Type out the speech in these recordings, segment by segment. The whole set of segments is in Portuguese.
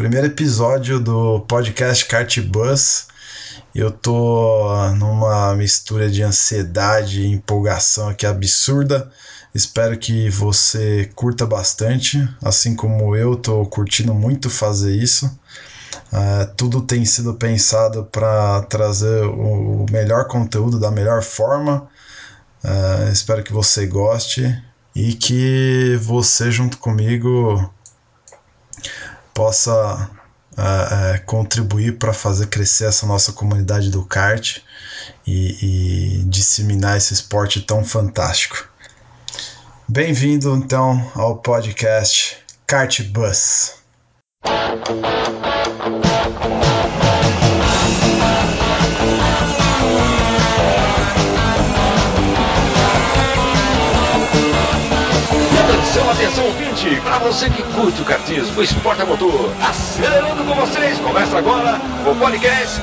primeiro episódio do podcast Kart Bus. Eu tô numa mistura de ansiedade e empolgação aqui absurda. Espero que você curta bastante, assim como eu tô curtindo muito fazer isso. Uh, tudo tem sido pensado para trazer o melhor conteúdo da melhor forma. Uh, espero que você goste e que você, junto comigo, possa uh, uh, contribuir para fazer crescer essa nossa comunidade do kart e, e disseminar esse esporte tão fantástico. Bem-vindo então ao podcast Kart Bus. Atenção, atenção, ouvinte, para você que curte o kartismo, o esporte a motor, acelerando com vocês, começa agora o podcast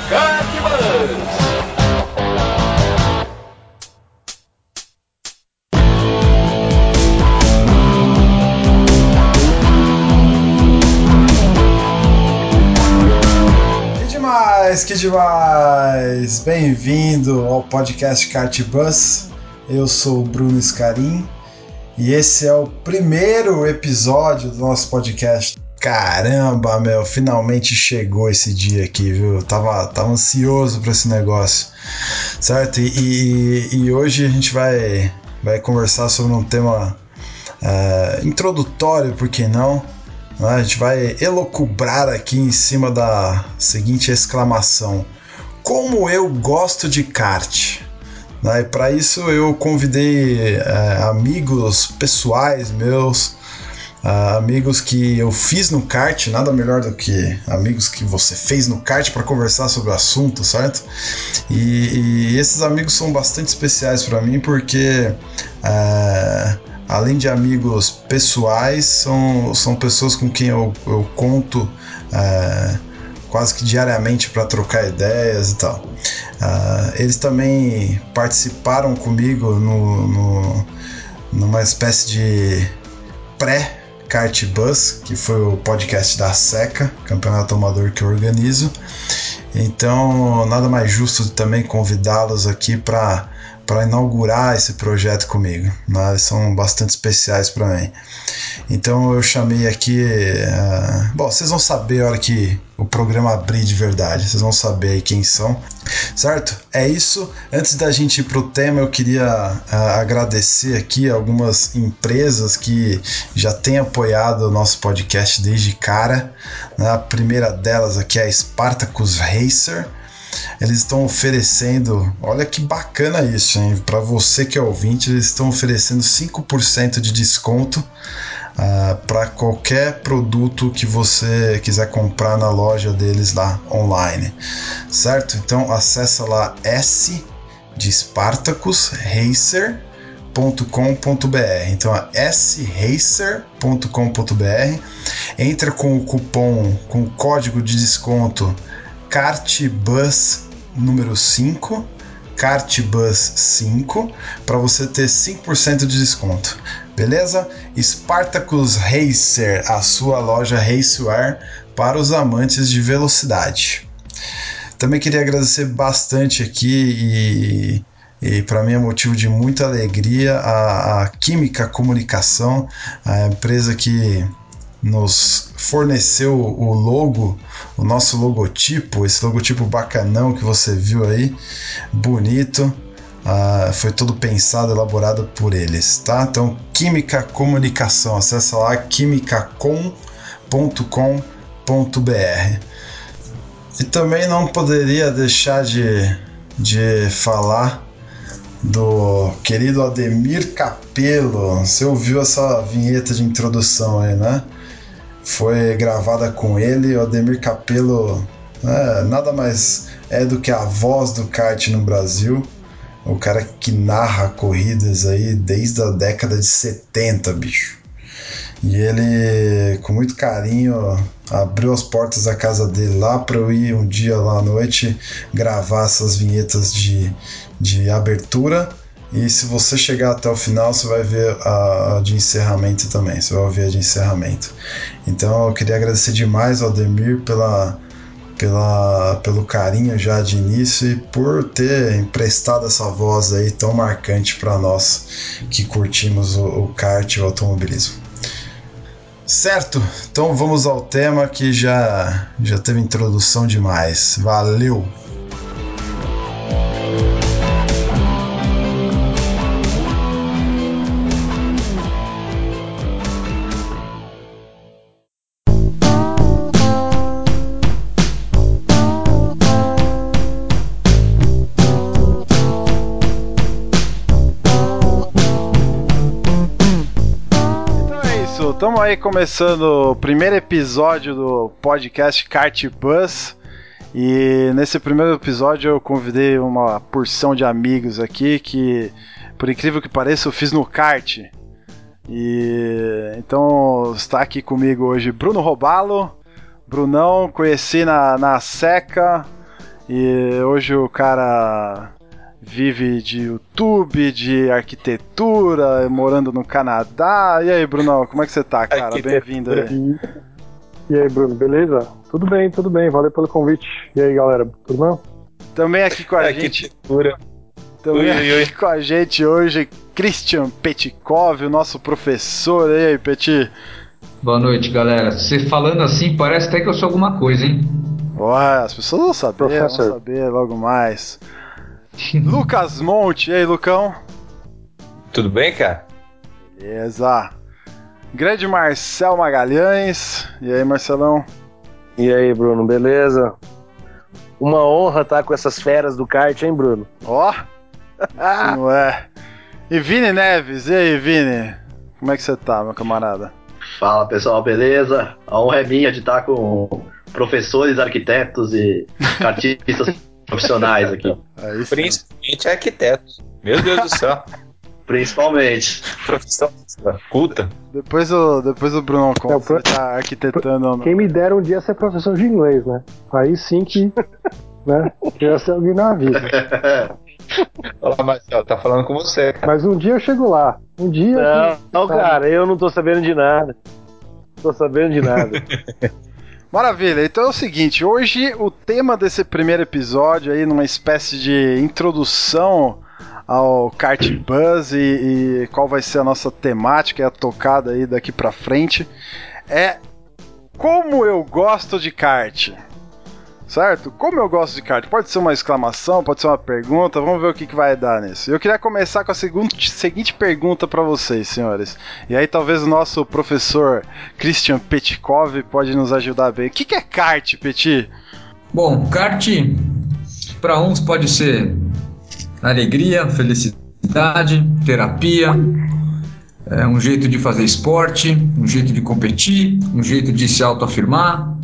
demais, que demais! Bem-vindo ao podcast Kart Bus. Eu sou o Bruno Scarim e esse é o primeiro episódio do nosso podcast. Caramba, meu, finalmente chegou esse dia aqui, viu? Tava, tava ansioso para esse negócio, certo? E, e, e, hoje a gente vai, vai conversar sobre um tema é, introdutório, por que não? Né? A gente vai elocubrar aqui em cima da seguinte exclamação: Como eu gosto de kart! Né? E para isso eu convidei é, amigos pessoais meus, uh, amigos que eu fiz no kart, nada melhor do que amigos que você fez no kart para conversar sobre o assunto, certo? E, e esses amigos são bastante especiais para mim porque. Uh, além de amigos pessoais, são, são pessoas com quem eu, eu conto uh, quase que diariamente para trocar ideias e tal. Uh, eles também participaram comigo no, no, numa espécie de pré Kart Bus, que foi o podcast da SECA, campeonato amador que eu organizo. Então, nada mais justo também convidá-los aqui para para inaugurar esse projeto comigo. Né? Eles são bastante especiais para mim. Então eu chamei aqui. Uh, bom, vocês vão saber a hora que o programa abrir de verdade. Vocês vão saber aí quem são. Certo? É isso. Antes da gente ir pro tema, eu queria uh, agradecer aqui algumas empresas que já têm apoiado o nosso podcast desde cara. Né? A primeira delas aqui é a Spartacus Racer eles estão oferecendo, olha que bacana isso, hein? Para você que é ouvinte, eles estão oferecendo 5% de desconto uh, ah, para qualquer produto que você quiser comprar na loja deles lá online, certo? Então acessa lá S de Spartacus Racer Então é sracer.com.br. Entra com o cupom, com o código de desconto CartBus número 5, CartBus 5, para você ter 5% de desconto. Beleza? Spartacus Racer, a sua loja racewear para os amantes de velocidade. Também queria agradecer bastante aqui e, e para mim é motivo de muita alegria a, a Química Comunicação, a empresa que nos forneceu o logo, o nosso logotipo, esse logotipo bacanão que você viu aí, bonito. Uh, foi tudo pensado, elaborado por eles, tá? Então, Química Comunicação, acessa lá quimicacom.com.br. E também não poderia deixar de, de falar do querido Ademir Capello. Você ouviu essa vinheta de introdução aí, né? foi gravada com ele. O Ademir Capello é, nada mais é do que a voz do kart no Brasil. O cara que narra corridas aí desde a década de 70, bicho. E ele, com muito carinho, abriu as portas da casa dele lá para eu ir um dia lá à noite gravar essas vinhetas de, de abertura E se você chegar até o final, você vai ver a de encerramento também. Você vai ouvir a de encerramento. Então eu queria agradecer demais ao Demir pela, pela, pelo carinho já de início e por ter emprestado essa voz aí tão marcante para nós que curtimos o, o kart e o automobilismo. Certo, então vamos ao tema que já, já teve introdução demais. Valeu! Estamos aí começando o primeiro episódio do podcast Kart Bus. E nesse primeiro episódio eu convidei uma porção de amigos aqui que, por incrível que pareça, eu fiz no kart. E então está aqui comigo hoje Bruno Robalo. Brunão, conheci na, na Seca. E hoje o cara vive de YouTube, de arquitetura, morando no Canadá. E aí, Brunão, como é que você tá, cara? Bem-vindo aí. E aí, Bruno, beleza? Tudo bem, tudo bem, valeu pelo convite. E aí, galera, tudo bem? Também aqui com a arquitetura. gente. Também ui, ui. aqui com a gente hoje, Christian Petkov, o nosso professor. E aí, Peti? Boa noite, galera. Você falando assim, parece até que eu sou alguma coisa, hein? Ué, as pessoas vão saber, Professor. vão saber logo mais. Lucas Monte, e aí, Lucão? Tudo bem, cara? Beleza. Grande Marcel Magalhães, e aí, Marcelão? E aí, Bruno, beleza? Uma honra estar com essas feras do kart, hein, Bruno? Ó! Oh. Não é. E Vini Neves, e aí, Vini? Como é que você tá, meu camarada? Fala, pessoal, beleza? A honra é minha de estar com professores, arquitetos e artistas profissionais aqui. Aí Principalmente arquitetos. Meu Deus do céu. Principalmente. Profissão culta. Depois o, depois o Bruno conta é, pro... tá arquitetando. Quem me dera um dia ser professor de inglês, né? Aí sim que. né? Ia ser alguém na vida. Olá, Marcelo, tá falando com você. Cara. Mas um dia eu chego lá. Um dia. Não, que... não cara, eu não tô sabendo de nada. Tô sabendo de nada. Maravilha, então é o seguinte, hoje o tema desse primeiro episódio aí, numa espécie de introdução ao Kart Buzz e, e qual vai ser a nossa temática e a tocada aí daqui pra frente, é como eu gosto de kart certo? Como eu gosto de kart, pode ser uma exclamação, pode ser uma pergunta, vamos ver o que, que vai dar nisso. Eu queria começar com a seguinte, seguinte pergunta para vocês, senhores. E aí talvez o nosso professor Christian Petkov pode nos ajudar bem. O que, que é kart, Petit? Bom, kart para uns pode ser alegria, felicidade, terapia, é um jeito de fazer esporte, um jeito de competir, um jeito de se autoafirmar,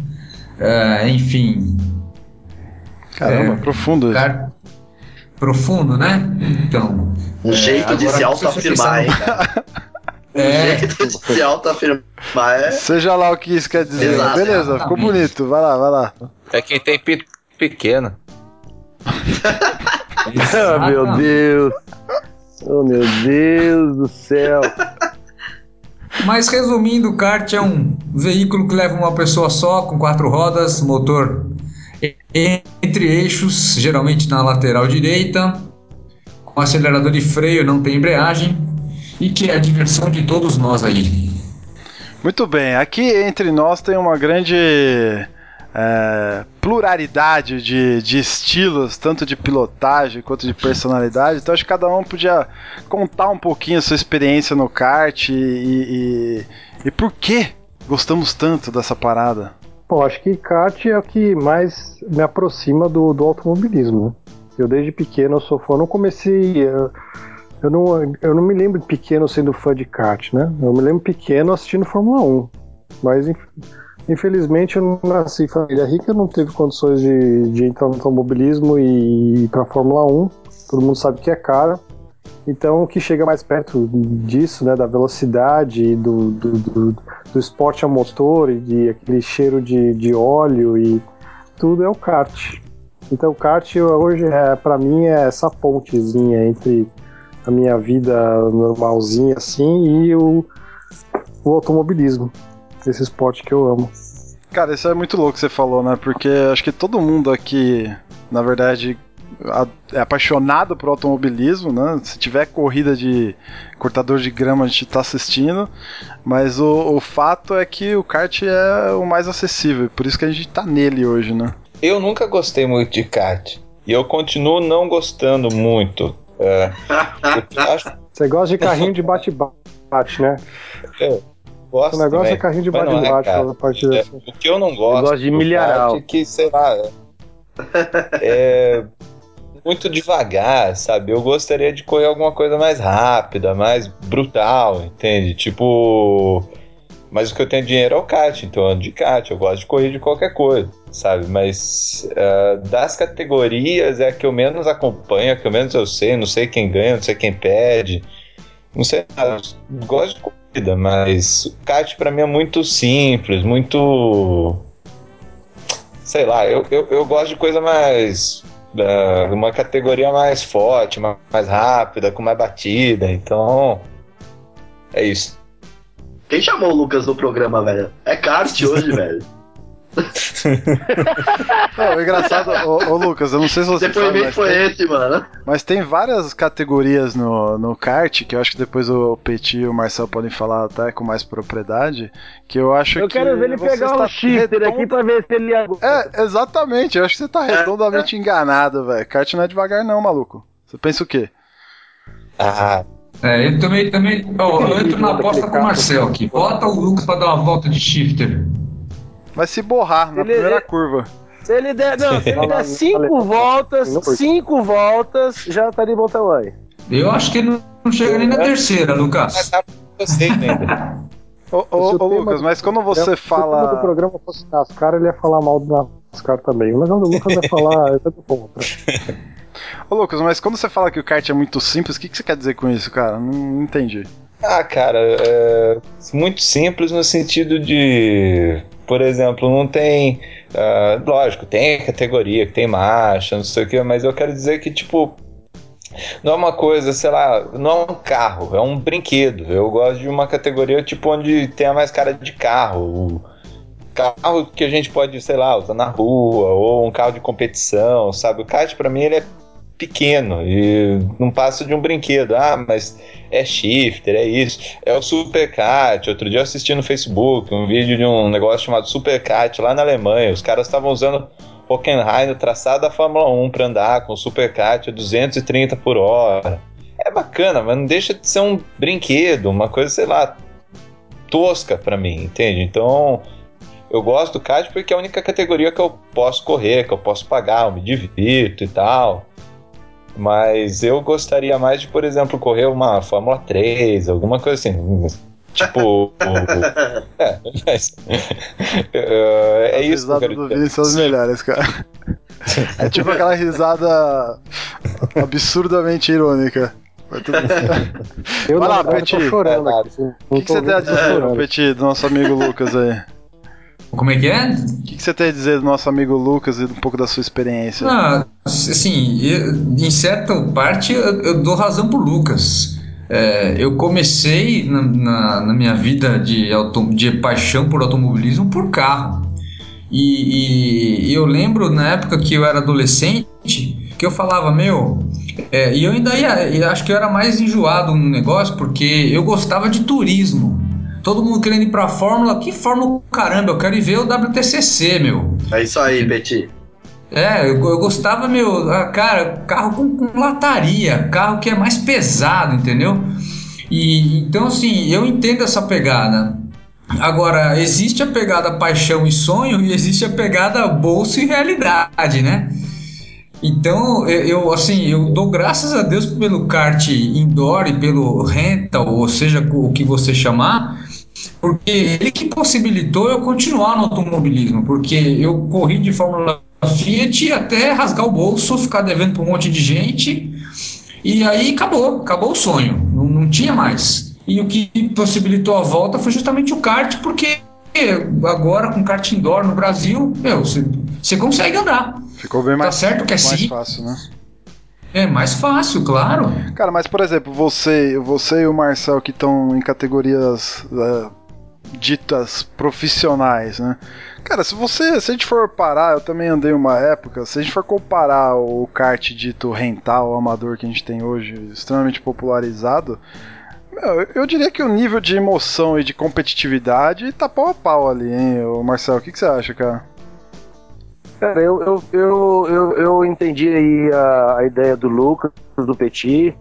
é, enfim, Caramba, é, profundo. Cara, profundo, né? Então. Um é, jeito de se autoafirmar, hein, cara. É. jeito de se autoafirmar é. Seja lá o que isso quer dizer. Exato, Beleza, ficou bonito. Vai lá, vai lá. É quem tem pito pequeno. oh, meu Deus. Oh, meu Deus do céu. Mas resumindo, o kart é um veículo que leva uma pessoa só, com quatro rodas, motor entre eixos, geralmente na lateral direita, com acelerador e freio, não tem embreagem, e que é a diversão de todos nós aí. Muito bem, aqui entre nós tem uma grande é, pluralidade de, de estilos, tanto de pilotagem quanto de personalidade. Então acho que cada um podia contar um pouquinho a sua experiência no kart e, e, e por que gostamos tanto dessa parada. Bom, acho que kart é o que mais me aproxima do, do automobilismo. Né? Eu desde pequeno sou fã, eu não comecei. Eu não, eu não me lembro pequeno sendo fã de kart, né? Eu me lembro pequeno assistindo Fórmula 1. Mas infelizmente eu não nasci em família rica, não teve condições de, de entrar no automobilismo e ir para Fórmula 1. Todo mundo sabe que é caro. Então, o que chega mais perto disso, né, da velocidade, do, do, do, do esporte a motor e de aquele cheiro de, de óleo e tudo é o kart. Então, o kart hoje, é, para mim, é essa pontezinha entre a minha vida normalzinha assim e o, o automobilismo. Esse esporte que eu amo. Cara, isso é muito louco que você falou, né? Porque acho que todo mundo aqui, na verdade, é apaixonado por automobilismo, né? Se tiver corrida de cortador de grama, a gente tá assistindo. Mas o, o fato é que o kart é o mais acessível, por isso que a gente tá nele hoje, né? Eu nunca gostei muito de kart. E eu continuo não gostando muito. É, eu acho Você gosta de carrinho de bate-bate, né? eu gosto O negócio também, é carrinho de é, bate-bate cara. a partir É, dessa. o que eu não gosto, gosto de milharal. kart é que, sei lá, é muito devagar, sabe? Eu gostaria de correr alguma coisa mais rápida, mais brutal, entende? Tipo. Mas o que eu tenho dinheiro é o kart, então eu ando de kart, eu gosto de correr de qualquer coisa, sabe? Mas ah, das categorias é a que eu menos acompanho, a que eu menos eu sei, não sei quem ganha, não sei quem perde, não sei nada. Eu Gosto de corrida, mas o kart pra mim é muito simples, muito. Sei lá, eu, eu, eu gosto de coisa mais. Uma categoria mais forte, ma- mais rápida, com mais batida, então. É isso. Quem chamou o Lucas no programa, velho? É kart hoje, velho. Não, o engraçado, ô, ô, Lucas, eu não sei se você sabe, depoimento mas foi tem, esse, mano. mas tem várias categorias no, no kart, que eu acho que depois o Petit e o Marcel podem falar até com mais propriedade, que eu acho Eu que quero ver ele pegar um shifter redondo- aqui pra ver se ele. É, exatamente. Eu acho que você tá redondamente enganado, velho. Kart não é devagar, não, maluco. Você pensa o quê? Ah, É, eu também, também ó, eu entro na aposta com o Marcel aqui. Bota o Lucas pra dar uma volta de shifter. Vai se borrar na Ele- primeira ele- curva. Se ele der, não, se ele der cinco voltas, cinco voltas, já tá de bom tamanho. Eu acho que não, não chega nem na terceira, Lucas. vocês ainda. Ô, Se ô, o ô, Lucas, mas quando você Se o tema do fala. programa fosse NASCAR, ele ia falar mal do NASCAR também. Mas o Lucas vai falar, é contra. Ô, Lucas, mas quando você fala que o kart é muito simples, o que, que você quer dizer com isso, cara? Não, não entendi. Ah, cara, é muito simples no sentido de, por exemplo, não tem, ah, lógico, tem categoria, que tem marcha, não sei o que, mas eu quero dizer que tipo não é uma coisa, sei lá, não é um carro, é um brinquedo. Eu gosto de uma categoria tipo onde tenha mais cara de carro. Carro que a gente pode, sei lá, usar na rua ou um carro de competição, sabe? O kart pra mim ele é pequeno e não passa de um brinquedo. Ah, mas é shifter, é isso. É o Supercat. Outro dia eu assisti no Facebook um vídeo de um negócio chamado Supercat lá na Alemanha. Os caras estavam usando Hockenheim traçado da Fórmula 1 para andar com o Supercat a 230 por hora. É bacana, mas não deixa de ser um brinquedo, uma coisa, sei lá, tosca para mim, entende? Então, eu gosto do kart porque é a única categoria que eu posso correr, que eu posso pagar, eu me divirto e tal. Mas eu gostaria mais de, por exemplo, correr uma Fórmula 3, alguma coisa assim. Tipo. é, mas, é, é As isso risadas quero do. Vini são as melhores, cara. É tipo aquela risada absurdamente irônica. Eu, Vai lá, Petit. assim, O que, que você tem a dizer. Petit, do nosso amigo Lucas aí? Como é que é? O que, que você tem a dizer do nosso amigo Lucas e um pouco da sua experiência? Ah, assim, em certa parte eu, eu dou razão pro Lucas. É, eu comecei na, na- na minha vida de, auto, de paixão por automobilismo por carro. E, e eu lembro na época que eu era adolescente que eu falava, meu, é, e eu ainda ia, acho que eu era mais enjoado no negócio porque eu gostava de turismo. Todo mundo querendo ir pra Fórmula, que Fórmula caramba, eu quero ir ver o WTCC, meu. É isso aí, Petit. É, eu, eu gostava, meu, ah, cara, carro com, com lataria, carro que é mais pesado, entendeu? E então, assim, eu entendo essa pegada. Agora, existe a pegada paixão e sonho e existe a pegada bolso e realidade, né? Então, eu, assim, eu dou graças a Deus pelo kart indoor e pelo rental, ou seja, o que você chamar, porque ele que possibilitou eu continuar no automobilismo, porque eu corri de Fórmula Fiat até rasgar o bolso, ficar devendo para um monte de gente, e aí acabou, acabou o sonho, não, não tinha mais. E o que possibilitou a volta foi justamente o kart, porque agora com kart indoor no Brasil, meu, você consegue andar. Ficou bem mais, Tá certo que é mais sim. fácil, né? É mais fácil, claro. Cara, mas por exemplo, você, você e o Marcel que estão em categorias é, ditas profissionais, né? Cara, se você, se a gente for parar, eu também andei uma época, se a gente for comparar o kart dito rental, amador que a gente tem hoje, extremamente popularizado, meu, eu diria que o nível de emoção e de competitividade tá pau a pau ali, hein, Marcel? O que, que você acha, cara? Cara, eu, eu, eu, eu, entendi aí a, ideia do Lucas, do Petit.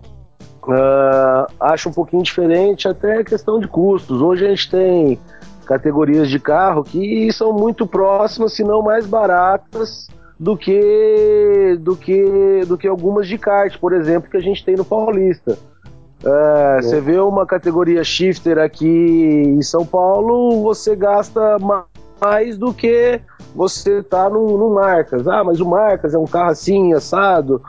Uh, acho um pouquinho diferente até a questão de custos. Hoje a gente tem categorias de carro que são muito próximas, se não mais baratas do que do que do que algumas de kart, por exemplo, que a gente tem no Paulista. É, você vê uma categoria shifter aqui em São Paulo, você gasta mais do que você tá no, no Marcas. Ah, mas o Marcas é um carro assim, assado.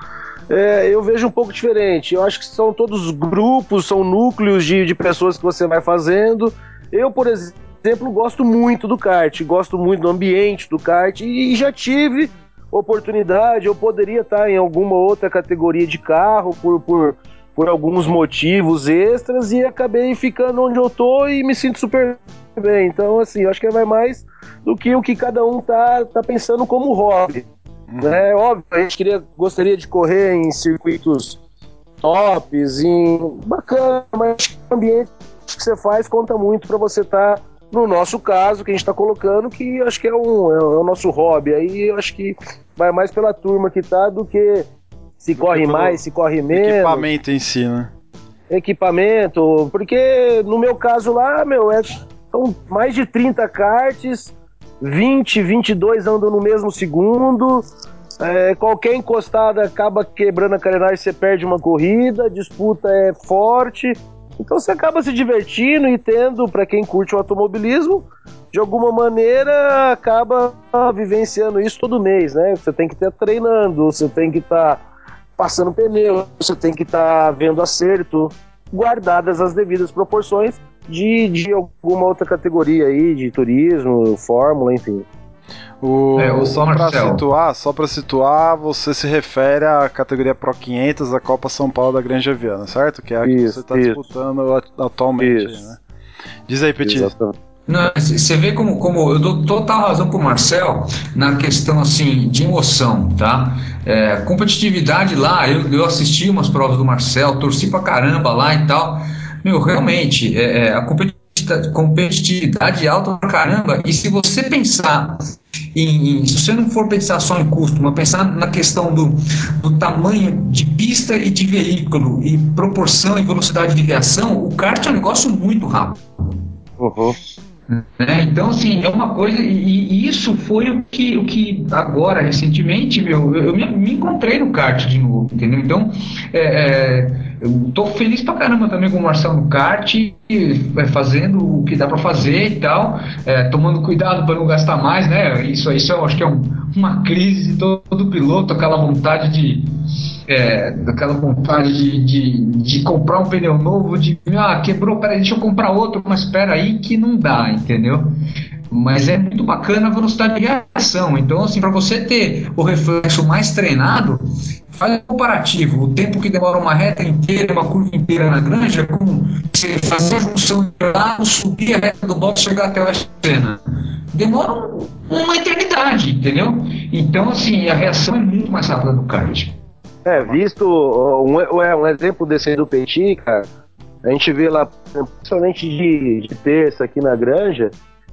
É, eu vejo um pouco diferente. Eu acho que são todos grupos, são núcleos de, de pessoas que você vai fazendo. Eu, por exemplo, gosto muito do kart, gosto muito do ambiente do kart e, e já tive oportunidade, eu poderia estar em alguma outra categoria de carro por, por, por alguns motivos extras e acabei ficando onde eu tô e me sinto super bem. Então, assim, eu acho que vai mais do que o que cada um tá, tá pensando como hobby. Né? Óbvio, a gente queria, gostaria de correr em circuitos tops, em bacana, mas o ambiente que você faz conta muito para você estar, tá, no nosso caso, que a gente está colocando, que acho que é, um, é o nosso hobby. Aí eu acho que vai mais pela turma que tá do que se do corre que mais, se corre menos. Equipamento em si, né? Equipamento, porque no meu caso lá, meu, é, são mais de 30 karts, 20, 22 andam no mesmo segundo. É, qualquer encostada acaba quebrando a carenagem, você perde uma corrida, disputa é forte. Então você acaba se divertindo e tendo, para quem curte o automobilismo, de alguma maneira acaba vivenciando isso todo mês, né? Você tem que estar treinando, você tem que estar tá passando pneu, você tem que estar tá vendo acerto, guardadas as devidas proporções de, de alguma outra categoria aí, de turismo, fórmula, enfim. O, é, só para situar, só para situar, você se refere à categoria Pro 500 da Copa São Paulo da Grande Viana, certo? Que é a isso, que você está disputando atualmente. Né? Diz aí, Petit. Você vê como, como eu dou total razão pro Marcel na questão assim de emoção, tá? É, competitividade lá, eu, eu assisti umas provas do Marcel, torci pra caramba lá e tal. Meu, realmente, é, é a competitividade é alta pra caramba. E se você pensar em, em, se você não for pensar só em custo, mas pensar na questão do, do tamanho de pista e de veículo, e proporção e velocidade de reação, o kart é um negócio muito rápido. Uhum. Né? Então, assim, é uma coisa, e, e, isso foi o que, o que agora, recentemente, meu, eu, eu me, encontrei no kart de novo, entendeu? Então, é, é, eu tô feliz pra caramba também com o Marcelo no kart, é, fazendo o que dá para fazer e tal, é, tomando cuidado para não gastar mais, né? Isso, isso eu acho que é um, uma crise de todo, todo piloto, aquela vontade de é, daquela vontade de, de, de, comprar um pneu novo, de ah, quebrou, peraí, deixa eu comprar outro, mas espera aí que não dá, entendeu? Mas é muito bacana a velocidade de reação. Então, assim, para você ter o reflexo mais treinado, faz um comparativo. O tempo que demora uma reta inteira, uma curva inteira na granja, com você fazer a junção de lado, subir a reta do box chegar até a cena. Demora uma eternidade, entendeu? Então, assim, a reação é muito mais rápida do kart. É, visto um, um exemplo desse do Petit, cara, a gente vê lá, principalmente de, de terça aqui na granja,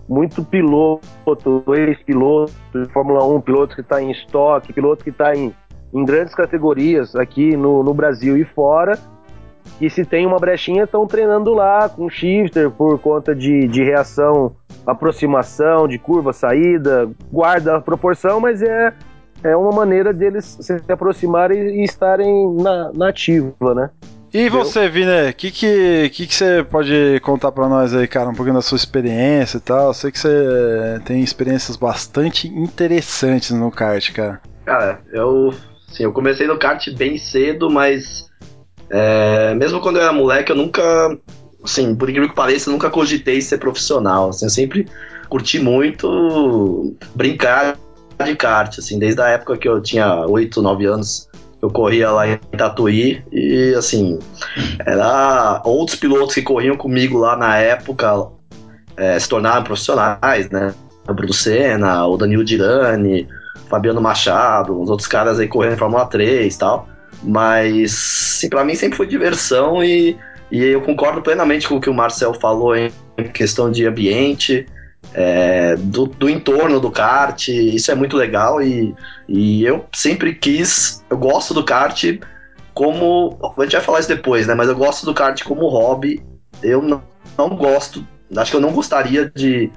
muito piloto, ex-piloto de Fórmula 1, piloto que está em estoque, piloto que está em, em grandes categorias aqui no, no Brasil e fora, e se tem uma brechinha, estão treinando lá com shifter por conta de, de reação, aproximação, de curva, saída, guarda a proporção, mas é é uma maneira deles se aproximarem e estarem na, na ativa, né? E você, Viner, o que, que, que, que você pode contar para nós aí, cara, um pouquinho da sua experiência e tal? Eu sei que você tem experiências bastante interessantes no kart, cara. Cara, eu, sim, eu comecei no kart bem cedo, mas é, mesmo quando eu era moleque, eu nunca, assim, por incrível que pareça, eu nunca cogitei ser profissional. Assim, eu sempre curti muito brincar de kart, assim, desde a época que eu tinha 8, 9 anos, eu corria lá em Tatuí e assim, era outros pilotos que corriam comigo lá na época é, se tornaram profissionais, né? O Bruno Senna, o Danilo Dirani, Fabiano Machado, os outros caras aí correndo Fórmula 3 e tal. Mas, sim, pra mim sempre foi diversão e, e eu concordo plenamente com o que o Marcel falou em questão de ambiente é, do, do, entorno do kart, isso é muito legal e, e eu sempre quis, eu gosto do kart como, a gente vai falar isso depois, né, mas eu gosto do kart como hobby, eu não, não gosto, acho que eu não gostaria de,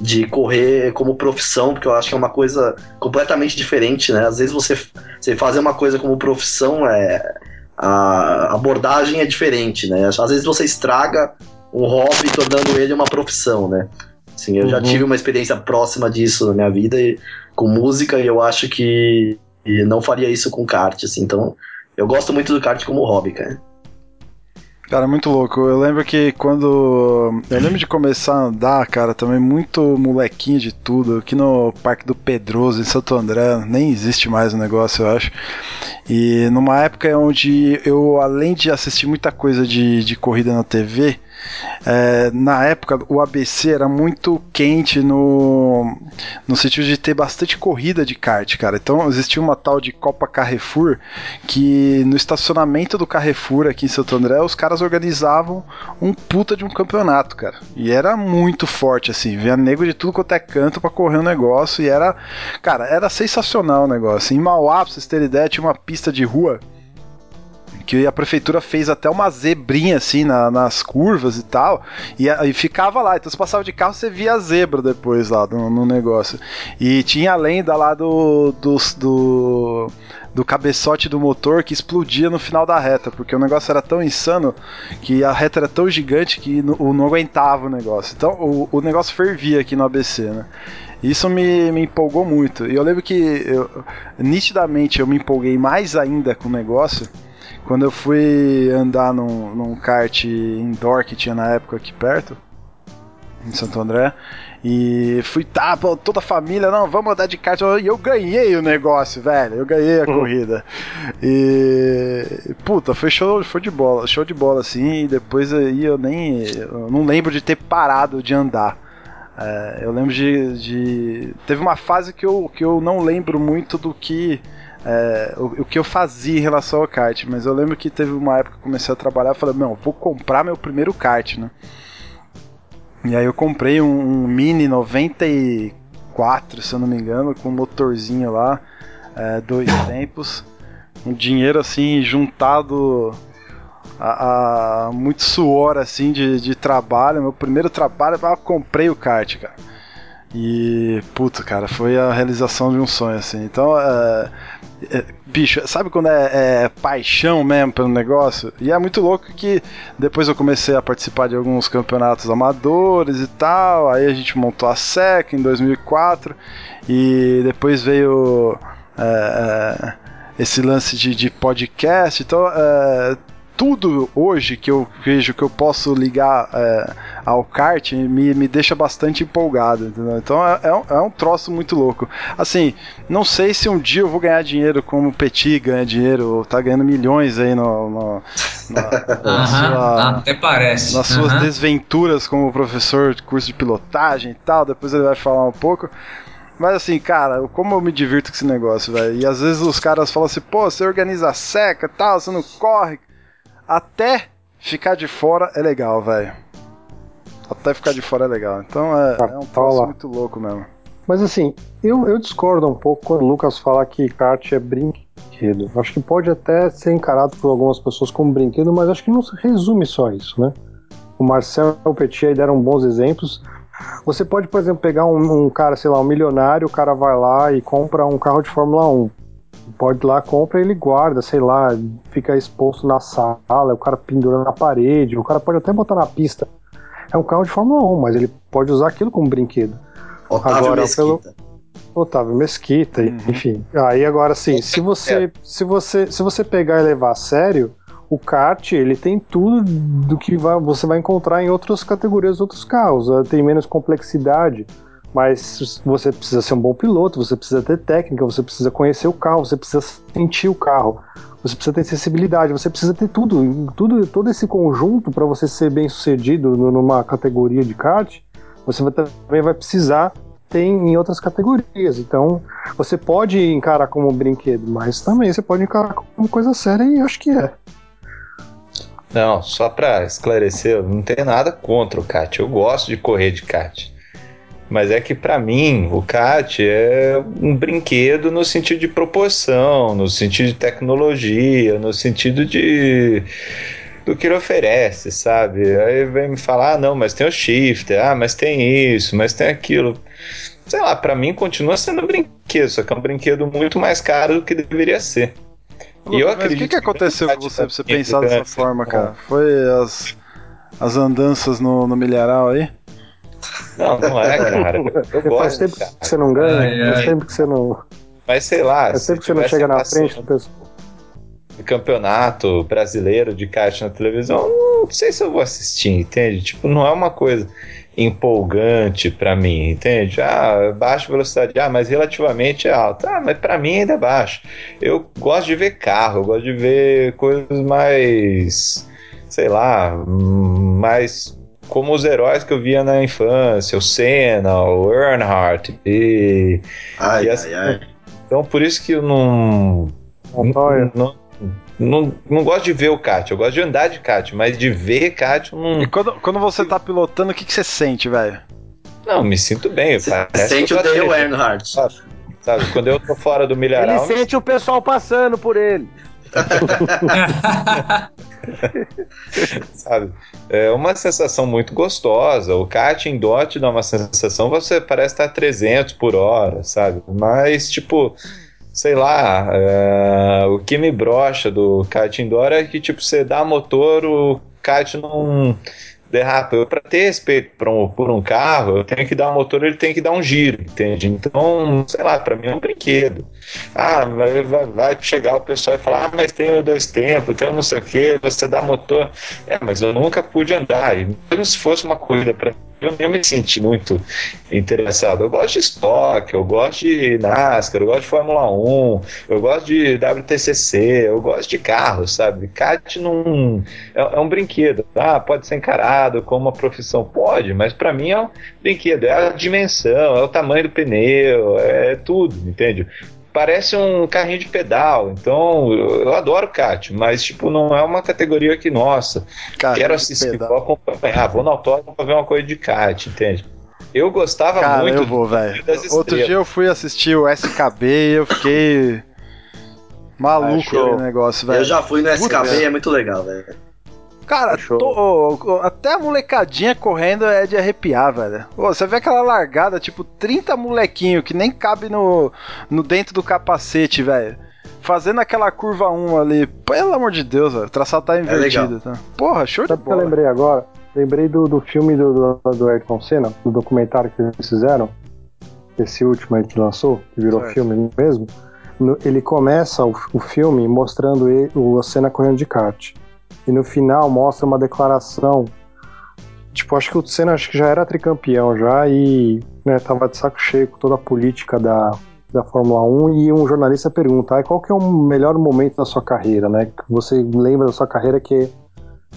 de correr como profissão, porque eu acho que é uma coisa completamente diferente, né, às vezes você, você fazer uma coisa como profissão é a abordagem é diferente, né, às vezes você estraga um hobby tornando ele uma profissão, né, Assim, eu uhum. já tive uma experiência próxima disso na minha vida e, com música e eu acho que não faria isso com kart, assim. Então, eu gosto muito do kart como hobby, cara. Cara, muito louco. Eu lembro que quando. Eu lembro de começar a andar, cara, também muito molequinho de tudo. Aqui no Parque do Pedroso, em Santo André, nem existe mais o negócio, eu acho. E numa época onde eu, além de assistir muita coisa de, de corrida na TV, é, na época, o ABC era muito quente no, no sentido de ter bastante corrida de kart, cara. Então existia uma tal de Copa Carrefour que no estacionamento do Carrefour aqui em Santo André, os caras organizavam um puta de um campeonato, cara. E era muito forte, assim. Vinha nego de tudo quanto é canto para correr o um negócio. E era, cara, era sensacional o negócio. Em Mauá, pra vocês terem ideia, tinha uma pista de rua que a prefeitura fez até uma zebrinha assim na, nas curvas e tal, e, e, ficava lá. Então você passava de carro, você via a zebra depois lá no, no negócio. E tinha a lenda lá do, do, do, do cabeçote do motor que explodia no final da reta, porque o negócio era tão insano que a reta era tão gigante que não, não aguentava o negócio. Então o, o negócio fervia aqui no ABC, né? Isso me, me empolgou muito. E eu lembro que eu, nitidamente eu me empolguei mais ainda com o negócio quando eu fui andar num, num kart indoor que tinha na época aqui perto, em Santo André, e fui, tá, toda a família, não, vamos andar de kart. E eu ganhei o negócio, velho. Eu ganhei a uhum. corrida. E. Puta, foi show, show de bola, show de bola, assim. E depois aí eu nem. Eu não lembro de ter parado de andar. É, eu lembro de, de. Teve uma fase que eu, que eu não lembro muito do que é, o, o, que eu fazia em relação ao kart, mas eu lembro que teve uma época que eu comecei a trabalhar e falei, não, vou comprar meu primeiro kart, né? E aí eu comprei um, um Mini 94, se eu não me engano, com um motorzinho lá, é, dois tempos, um dinheiro assim juntado a, a, muito suor assim de, de trabalho. Meu primeiro trabalho, eu comprei o kart, cara. E, puta, cara, foi a realização de um sonho, assim. Então, é, bicho, sabe quando é, é, paixão mesmo pelo negócio? E é muito louco que depois eu comecei a participar de alguns campeonatos amadores e tal. Aí a gente montou a SEC em 2004 e depois veio é, é, esse lance de, de podcast. Então, é, tudo hoje que eu vejo que eu posso ligar é, ao kart me, me deixa bastante empolgado, entendeu? Então é, é, um, é, um, troço muito louco. Assim, não sei se um dia eu vou ganhar dinheiro como o Petit ganha dinheiro, ou tá ganhando milhões aí no, no na, na sua, até parece. Nas suas desventuras como professor de curso de pilotagem e tal, depois ele vai falar um pouco. Mas assim, cara, como eu me divirto com esse negócio, velho. E às vezes os caras falam assim, pô, você organiza seca e tal, você não corre até ficar de fora é legal, velho. Até ficar de fora é legal. Então é, é um troço muito louco mesmo. Mas assim, eu, eu discordo um pouco quando o Lucas fala que kart é brinquedo. Acho que pode até ser encarado por algumas pessoas como brinquedo, mas acho que não se resume só isso, né? O Marcel e o Petit aí deram bons exemplos. Você pode, por exemplo, pegar um, um, cara, sei lá, um milionário, o cara vai lá e compra um carro de Fórmula 1 pode ir lá, compra e ele guarda, sei lá, fica exposto na sala, o cara pendura na parede, o cara pode até botar na pista. É um carro de Fórmula 1, mas ele pode usar aquilo como brinquedo. Otávio agora, Mesquita. Pelo... Otávio Mesquita, uhum. enfim. Aí agora sim, se você, se você se você pegar e levar a sério, o kart ele tem tudo do que vai, você vai encontrar em outras categorias, outros carros. Tem menos complexidade. Mas você precisa ser um bom piloto, você precisa ter técnica, você precisa conhecer o carro, você precisa sentir o carro, você precisa ter sensibilidade, você precisa ter tudo, tudo todo esse conjunto para você ser bem sucedido numa categoria de kart. Você vai, também vai precisar ter em outras categorias. Então, você pode encarar como um brinquedo, mas também você pode encarar como coisa séria e acho que é. Não, só para esclarecer, eu não tenho nada contra o kart. Eu gosto de correr de kart. Mas é que para mim o kart é um brinquedo no sentido de proporção, no sentido de tecnologia, no sentido de do que ele oferece, sabe? Aí vem me falar, ah, não, mas tem o shifter, ah, mas tem isso, mas tem aquilo. Sei lá, para mim continua sendo um brinquedo, só que é um brinquedo muito mais caro do que deveria ser. E eu Mas acredito. O que, que aconteceu com você pra você pensar dessa forma, cara? Foi as, as andanças no, no milharal aí? Não, não é, cara. Eu gosto. Faz tempo cara. que você não ganha, ai, ai. faz tempo que você não. Mas sei lá. Faz tempo que você não chega na frente do pessoal. Campeonato brasileiro de kart na televisão, não sei se eu vou assistir, entende? Tipo, não é uma coisa empolgante para mim, entende? Ah, baixa velocidade, ah, mas relativamente é alta. Ah, mas para mim ainda é baixo. Eu gosto de ver carro, eu gosto de ver coisas mais, sei lá, mais como os heróis que eu via na infância, o Senna, o Earnhardt e, ai, e assim, ai, ai. Então por isso que eu não, não, não, não, não gosto de ver o kart, eu gosto de andar de kart, mas de ver kart eu não. E quando, quando você tá pilotando, o que, que você sente, velho? Não, me sinto bem. Você sente o Dale Earnhardt. Sabe? sabe? Quando eu tô fora do milharal. Ele sente o pessoal passando por ele. sabe? É uma sensação muito gostosa. O kart em dot dá uma sensação, você parece estar 300 por hora, sabe? Mas, tipo, sei lá, é, o que me brocha do kart indoor é que, tipo, você dá motor, o kart não derrapa. Eu, para ter respeito por um, por um carro, eu tenho que dar um motor, ele tem que dar um giro, entende? Então, sei lá, para mim é um brinquedo. Ah, vai, vai, chegar o pessoal e falar, ah, mas tem dois tempos, tem não sei o que, você dá motor. É, mas eu nunca pude andar. E mesmo se fosse uma corrida para eu nem me senti muito interessado. Eu gosto de estoque, eu gosto de NASCAR, eu gosto de Fórmula 1, eu gosto de WTCC, eu gosto de carros, sabe? Kart não é, é, um brinquedo. Ah, pode ser encarado como uma profissão, pode, mas para mim é um brinquedo. É a dimensão, é o tamanho do pneu, é tudo, entende? Parece um carrinho de pedal. Então, eu, eu adoro kart, mas tipo, não é uma categoria que, nossa, carrinho quero assistir, vou acompanhar, vou no autódromo pra ver uma coisa de kart, entende? Eu gostava Cara, muito eu vou, velho. Outro dia eu fui assistir o SKB e eu fiquei maluco ah, aquele negócio, velho. Eu já fui no SKB, é muito legal, velho. Cara, tô, até a molecadinha correndo é de arrepiar, velho. você vê aquela largada, tipo, 30 molequinho que nem cabe no, no dentro do capacete, velho. Fazendo aquela curva 1 ali. Pelo amor de Deus, velho. O traçado tá é invertido, é tá? Porra, show Sabe de bola. Que eu lembrei agora? Lembrei do, do filme do, do, do Ayrton Senna, do documentário que eles fizeram. Esse último aí que lançou, que virou certo. filme mesmo. No, ele começa o, o filme mostrando ele, o Senna correndo de kart e no final mostra uma declaração. Tipo, acho que o Senna acho que já era tricampeão já e né, tava de saco cheio com toda a política da, da Fórmula 1 e um jornalista pergunta ah, qual que é o melhor momento da sua carreira, né? Que você lembra da sua carreira que,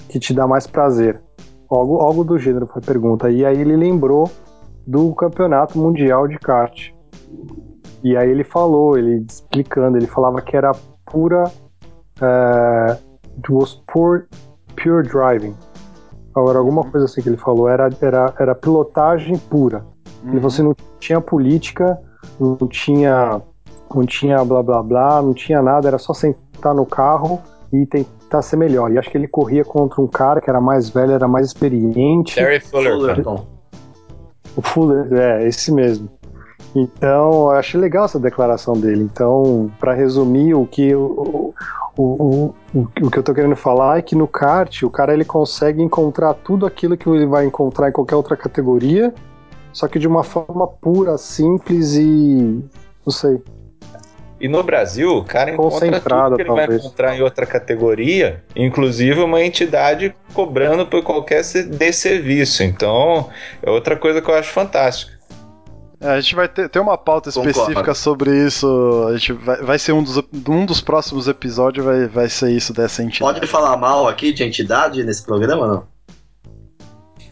que te dá mais prazer. Algo, algo do gênero foi a pergunta. E aí ele lembrou do campeonato mundial de kart. E aí ele falou, ele explicando, ele falava que era pura é, It was poor, pure driving. Agora, alguma uhum. coisa assim que ele falou, era, era, era pilotagem pura. Uhum. E você não tinha política, não tinha, não tinha blá blá blá, não tinha nada, era só sentar no carro e tentar ser melhor. E acho que ele corria contra um cara que era mais velho, era mais experiente. Terry Fullerton. O Fuller, é, esse mesmo. Então, eu achei legal essa declaração dele. Então, para resumir, o que o, o, o, o que eu tô querendo falar é que no kart o cara ele consegue encontrar tudo aquilo que ele vai encontrar em qualquer outra categoria, só que de uma forma pura, simples e. não sei. E no Brasil, o cara encontra tudo que ele talvez. vai encontrar em outra categoria, inclusive uma entidade cobrando por qualquer desserviço. Então, é outra coisa que eu acho fantástica. É, a gente vai ter, ter uma pauta específica Concordo. sobre isso. A gente vai, vai ser um dos, um dos próximos episódios, vai, vai ser isso dessa entidade. Pode falar mal aqui de entidade nesse programa, não?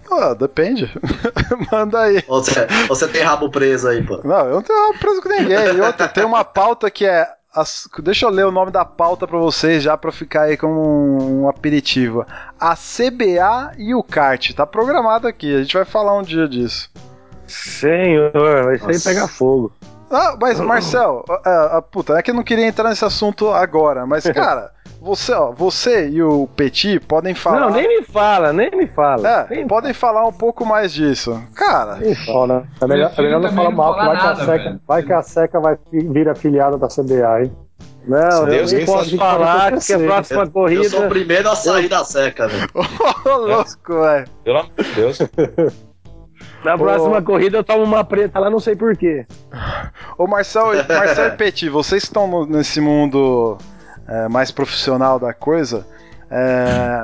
Ah, depende. Manda aí. Ou você, você tem rabo preso aí, pô? Não, eu não tenho preso com ninguém. E outra, tem uma pauta que é. as- deixa eu ler o nome da pauta pra vocês já pra ficar aí como um, um aperitivo. A CBA e o kart. Tá programado aqui. A gente vai falar um dia disso. Senhor, vai Nossa. pegar fogo. Ah, mas Marcel, ah, ah, puta, é que eu não queria entrar nesse assunto agora, mas cara, você, ó, você e o Petit podem falar. Não, nem me fala, nem me fala. É, nem, podem falar um pouco mais disso. Cara, Nem fala. É melhor, é melhor não falar não mal, fala vai, que a nada, seca, velho. vai que a seca vai vir afiliada da CBA, hein? Não, Deus eu nem posso pode falar que a próxima Eu corrida. sou o primeiro a sair da seca, velho. ô louco, velho. Pelo amor de Deus. Na próxima corrida eu tomo uma preta lá, não sei porquê. Ô Marcel, e- Marcel e Petit, vocês que estão no- nesse mundo é, mais profissional da coisa, é,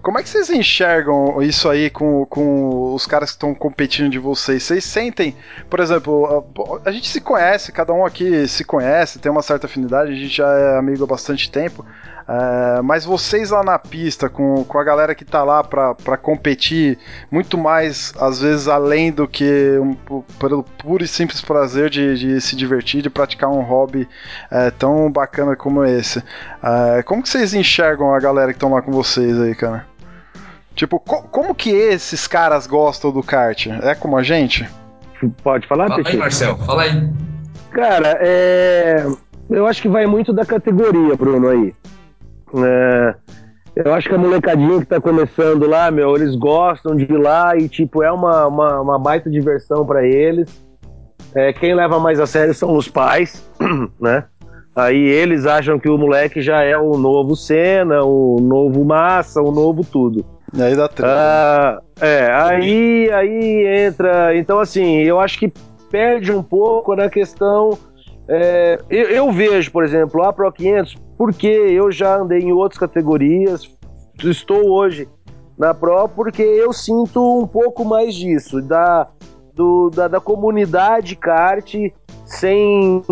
como é que vocês enxergam isso aí com, com os caras que estão competindo de vocês? Vocês sentem, por exemplo, a, a gente se conhece, cada um aqui se conhece, tem uma certa afinidade, a gente já é amigo há bastante tempo. É, mas vocês lá na pista, com, com a galera que tá lá pra, pra competir, muito mais, às vezes, além do que um, pelo puro e simples prazer de, de se divertir, de praticar um hobby é, tão bacana como esse. É, como que vocês enxergam a galera que estão lá com vocês aí, cara? Tipo, co- como que esses caras gostam do kart? É como a gente? Pode falar, Fala aí? Marcel, fala aí. Cara, é... eu acho que vai muito da categoria, Bruno, aí. É, Eu acho que a molecadinha que tá começando lá, meu, eles gostam de ir lá e, tipo, é uma, uma, uma baita diversão pra eles. É, quem leva mais a sério são os pais, né? Aí eles acham que o moleque já é o novo Senna, o novo Massa, o novo tudo. E aí dá treta. Ah, é, aí, aí entra. Então, assim, eu acho que perde um pouco na questão. é, eu, eu vejo, por exemplo, a Pro 500, porque eu já andei em outras categorias, estou hoje na Pro, porque eu sinto um pouco mais disso, da, do, da, da comunidade kart sem,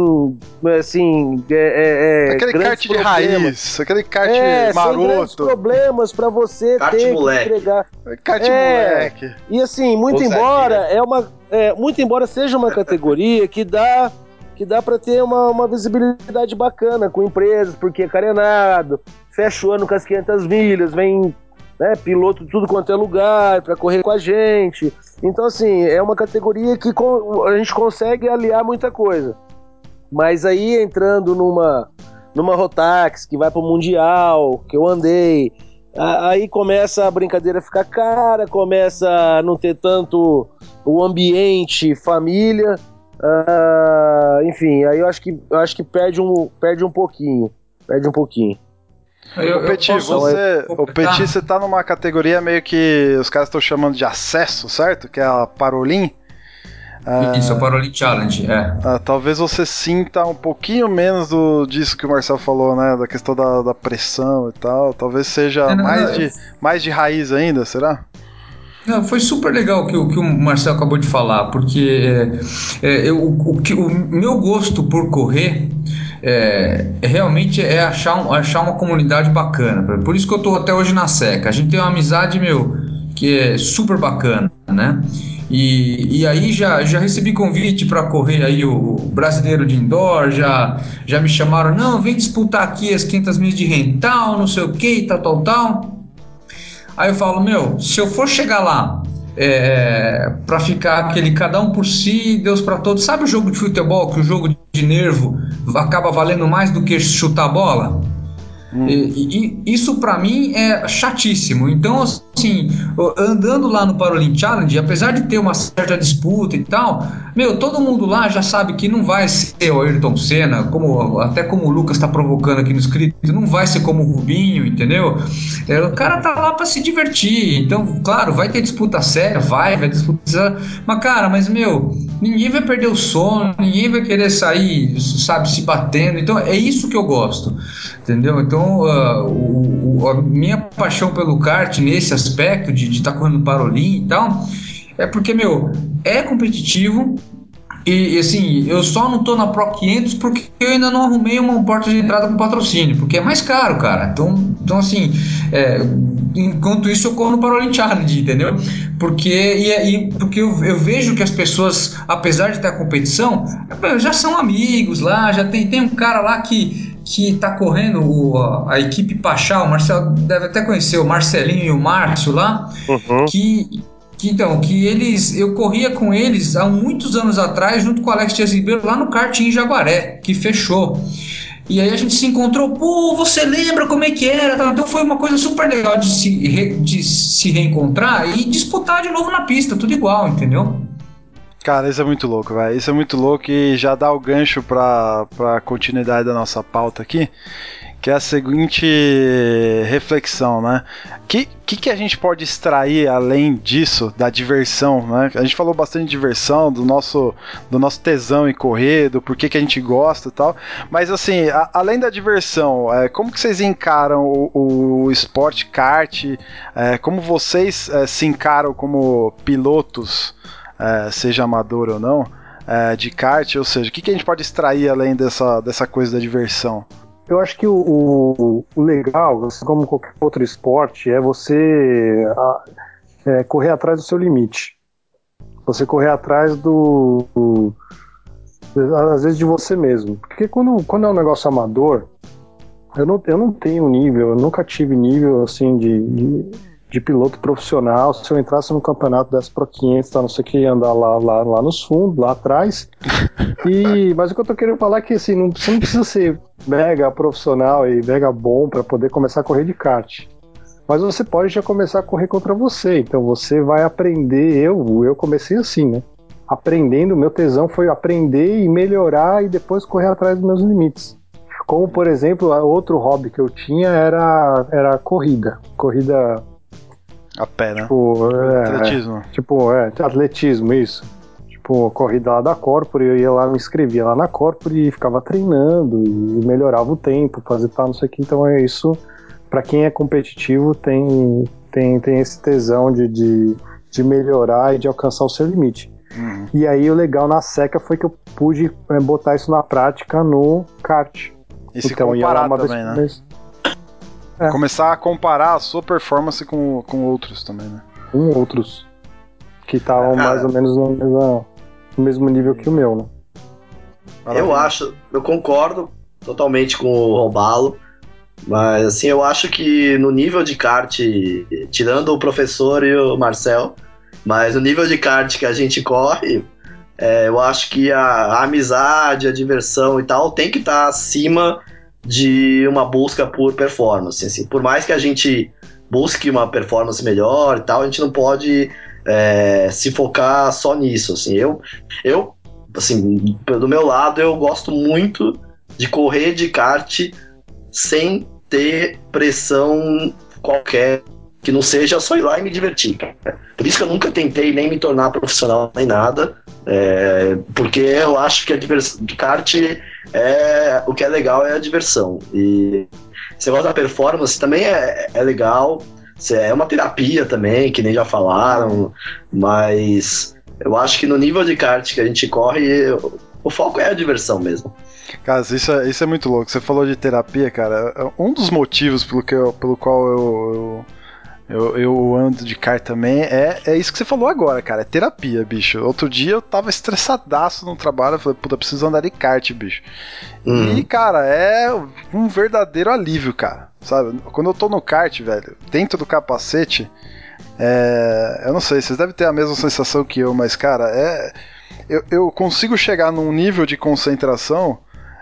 assim, é, é, é, aquele kart de problemas. raiz, aquele kart É, sem grandes maroto, problemas para você Kart ter moleque. que entregar. kart É. moleque. E assim, muito embora é uma, é, muito embora seja uma categoria que dá que dá para ter uma, uma visibilidade bacana com empresas, porque é carenado, fecha o ano com as 500 milhas, vem né, piloto tudo quanto é lugar para correr com a gente. Então assim, é uma categoria que a gente consegue aliar muita coisa. Mas aí entrando numa numa Rotax que vai para o mundial, que eu andei, Aí começa a brincadeira ficar cara, começa a não ter tanto o ambiente família. Ah, enfim, aí eu acho que eu acho que perde um, perde um pouquinho. Perde um pouquinho. Eu, Ô, Petit, posso você, o? Petit, você tá numa categoria meio que os caras estão chamando de acesso, certo? Que é a Parolim. Isso, é o Paroli Challenge, é. Ah, talvez você sinta um pouquinho menos do, disso que o Marcel falou, né? Da questão da, da pressão e tal. Talvez seja É, não, mais, não, de, mais de raiz ainda, será? Não, foi super legal o que, o que o Marcel acabou de falar, porque é, é, eu, o, que, o meu gosto por correr é, é realmente é achar, achar uma comunidade bacana. Por isso que eu tô até hoje na seca. A gente tem uma amizade, meu, que é super bacana, né? E, e aí já, já recebi convite para correr aí o brasileiro de indoor, já, já me chamaram, não, vem disputar aqui as 500 milhas de rental, não sei o que, tal, tal, tal. Aí eu falo, meu, se eu for chegar lá é, para ficar aquele cada um por si, Deus para todos, sabe o jogo de futebol que o jogo de nervo acaba valendo mais do que chutar a bola? E, e- e isso para mim é chatíssimo. Então, assim, andando lá no Paralympic Challenge, apesar de ter uma certa disputa e tal, meu, todo mundo lá já sabe que não vai ser o Ayrton Senna, como até como o Lucas está provocando aqui no escrito, não vai ser como o Rubinho, entendeu? É, o cara tá lá para se divertir. Então, claro, vai ter disputa séria, vai, vai disputar. Mas, cara, mas meu, ninguém vai perder o sono, ninguém vai querer sair, sabe, se batendo. Então, é isso que eu gosto, entendeu? Então, ah, o- o- a minha paixão pelo kart nesse aspecto de estar correndo Parolim e tal, é porque, meu, é competitivo. E assim, eu só não tô na Pro 500 porque eu ainda não arrumei uma porta de entrada com patrocínio, porque é mais caro, cara. Então, então assim, é, enquanto isso eu corro no Paralympic Challenge, entendeu? Porque, e, e, porque eu, eu, vejo que as pessoas, apesar de ter a competição, já são amigos lá, já tem, tem um cara lá que, que tá correndo o, a, a, equipe Pachá, o Marcelo deve até conhecer o Marcelinho e o Márcio lá, uhum. que que, então, que eles. Eu corria com eles há muitos anos atrás, junto com o Alex Dias Ribeiro, lá no kart em Jaguaré, que fechou. E aí a gente se encontrou, pô, você lembra como é que era? Então foi uma coisa super legal de se, re, de se reencontrar e disputar de novo na pista, tudo igual, entendeu? Cara, isso é muito louco, velho. Isso é muito louco e já dá o gancho pra, pra continuidade da nossa pauta aqui que é a seguinte reflexão, né? Que, que, que, a gente pode extrair além disso, da diversão, né? A gente falou bastante de diversão, do nosso, do nosso tesão em correr, do porquê que a gente gosta e tal, mas assim, a, além da diversão, é, como que vocês encaram o, o esporte kart, é, como vocês é, se encaram como pilotos, é, seja amador ou não, é, de kart, ou seja, o que, que a gente pode extrair além dessa, dessa coisa da diversão? Eu acho que o, o, legal, assim como qualquer outro esporte, é você é, correr atrás do seu limite. Você correr atrás do, do, às vezes de você mesmo. Porque quando, quando é um negócio amador, eu não, eu não tenho nível, eu nunca tive nível assim de, de de piloto profissional, se eu entrasse no campeonato das Pro 500, tá, não sei o que, andar lá, lá, lá nos fundos, lá atrás. E, mas o que eu tô querendo falar é que assim, não, você não precisa ser mega profissional e mega bom para poder começar a correr de kart. Mas você pode já começar a correr contra você. Então você vai aprender. Eu, eu comecei assim, né? Aprendendo, meu tesão foi aprender e melhorar e depois correr atrás dos meus limites. Como, por exemplo, outro hobby que eu tinha era, era corrida. Corrida a pé, né? Tipo, é, atletismo. Tipo, é, atletismo, isso. Tipo, corrida lá da Corpore, eu ia lá, me inscrevia lá na Corpore e ficava treinando e melhorava o tempo, fazer tal, não sei o que. Então é isso, para quem é competitivo, tem, tem, tem esse tesão de, de, de melhorar e de alcançar o seu limite. Uhum. E aí o legal na seca foi que eu pude é, botar isso na prática no kart. E se então, comparar também, né? É. Começar a comparar a sua performance com, com outros também, né? Com outros. Que estavam é, mais ou menos no mesmo, no mesmo nível que o meu, né? Eu acho, eu concordo totalmente com o Robalo, mas assim, eu acho que no nível de kart, tirando o professor e o Marcel, mas no nível de kart que a gente corre, é, eu acho que a, a, amizade, a diversão e tal tem que estar tá acima de uma busca por performance. Assim, por mais que a gente busque uma performance melhor e tal, a gente não pode é, se focar só nisso. Assim, eu, eu, assim, do meu lado, eu gosto muito de correr de kart sem ter pressão qualquer que não seja só ir lá e me divertir. Por isso que eu nunca tentei nem me tornar profissional nem nada, é, porque eu acho que a diversão de kart é o que é legal é a diversão. E você gosta da performance também é, é legal, é uma terapia também, que nem já falaram, mas eu acho que no nível de kart que a gente corre, o foco é a diversão mesmo. Cara, isso é, isso é muito louco. Você falou de terapia, cara. Um dos motivos pelo, que eu, pelo qual eu, eu eu, eu ando de kart também. É, é isso que você falou agora, cara. É terapia, bicho. Outro dia eu tava estressadaço no trabalho. Eu falei, puta, preciso andar de kart, bicho. Uhum. E, cara, é um verdadeiro alívio, cara. Sabe? Quando eu tô no kart, velho, dentro do capacete. É, eu não sei, vocês devem ter a mesma sensação que eu, mas, cara, é. Eu, eu consigo chegar num nível de concentração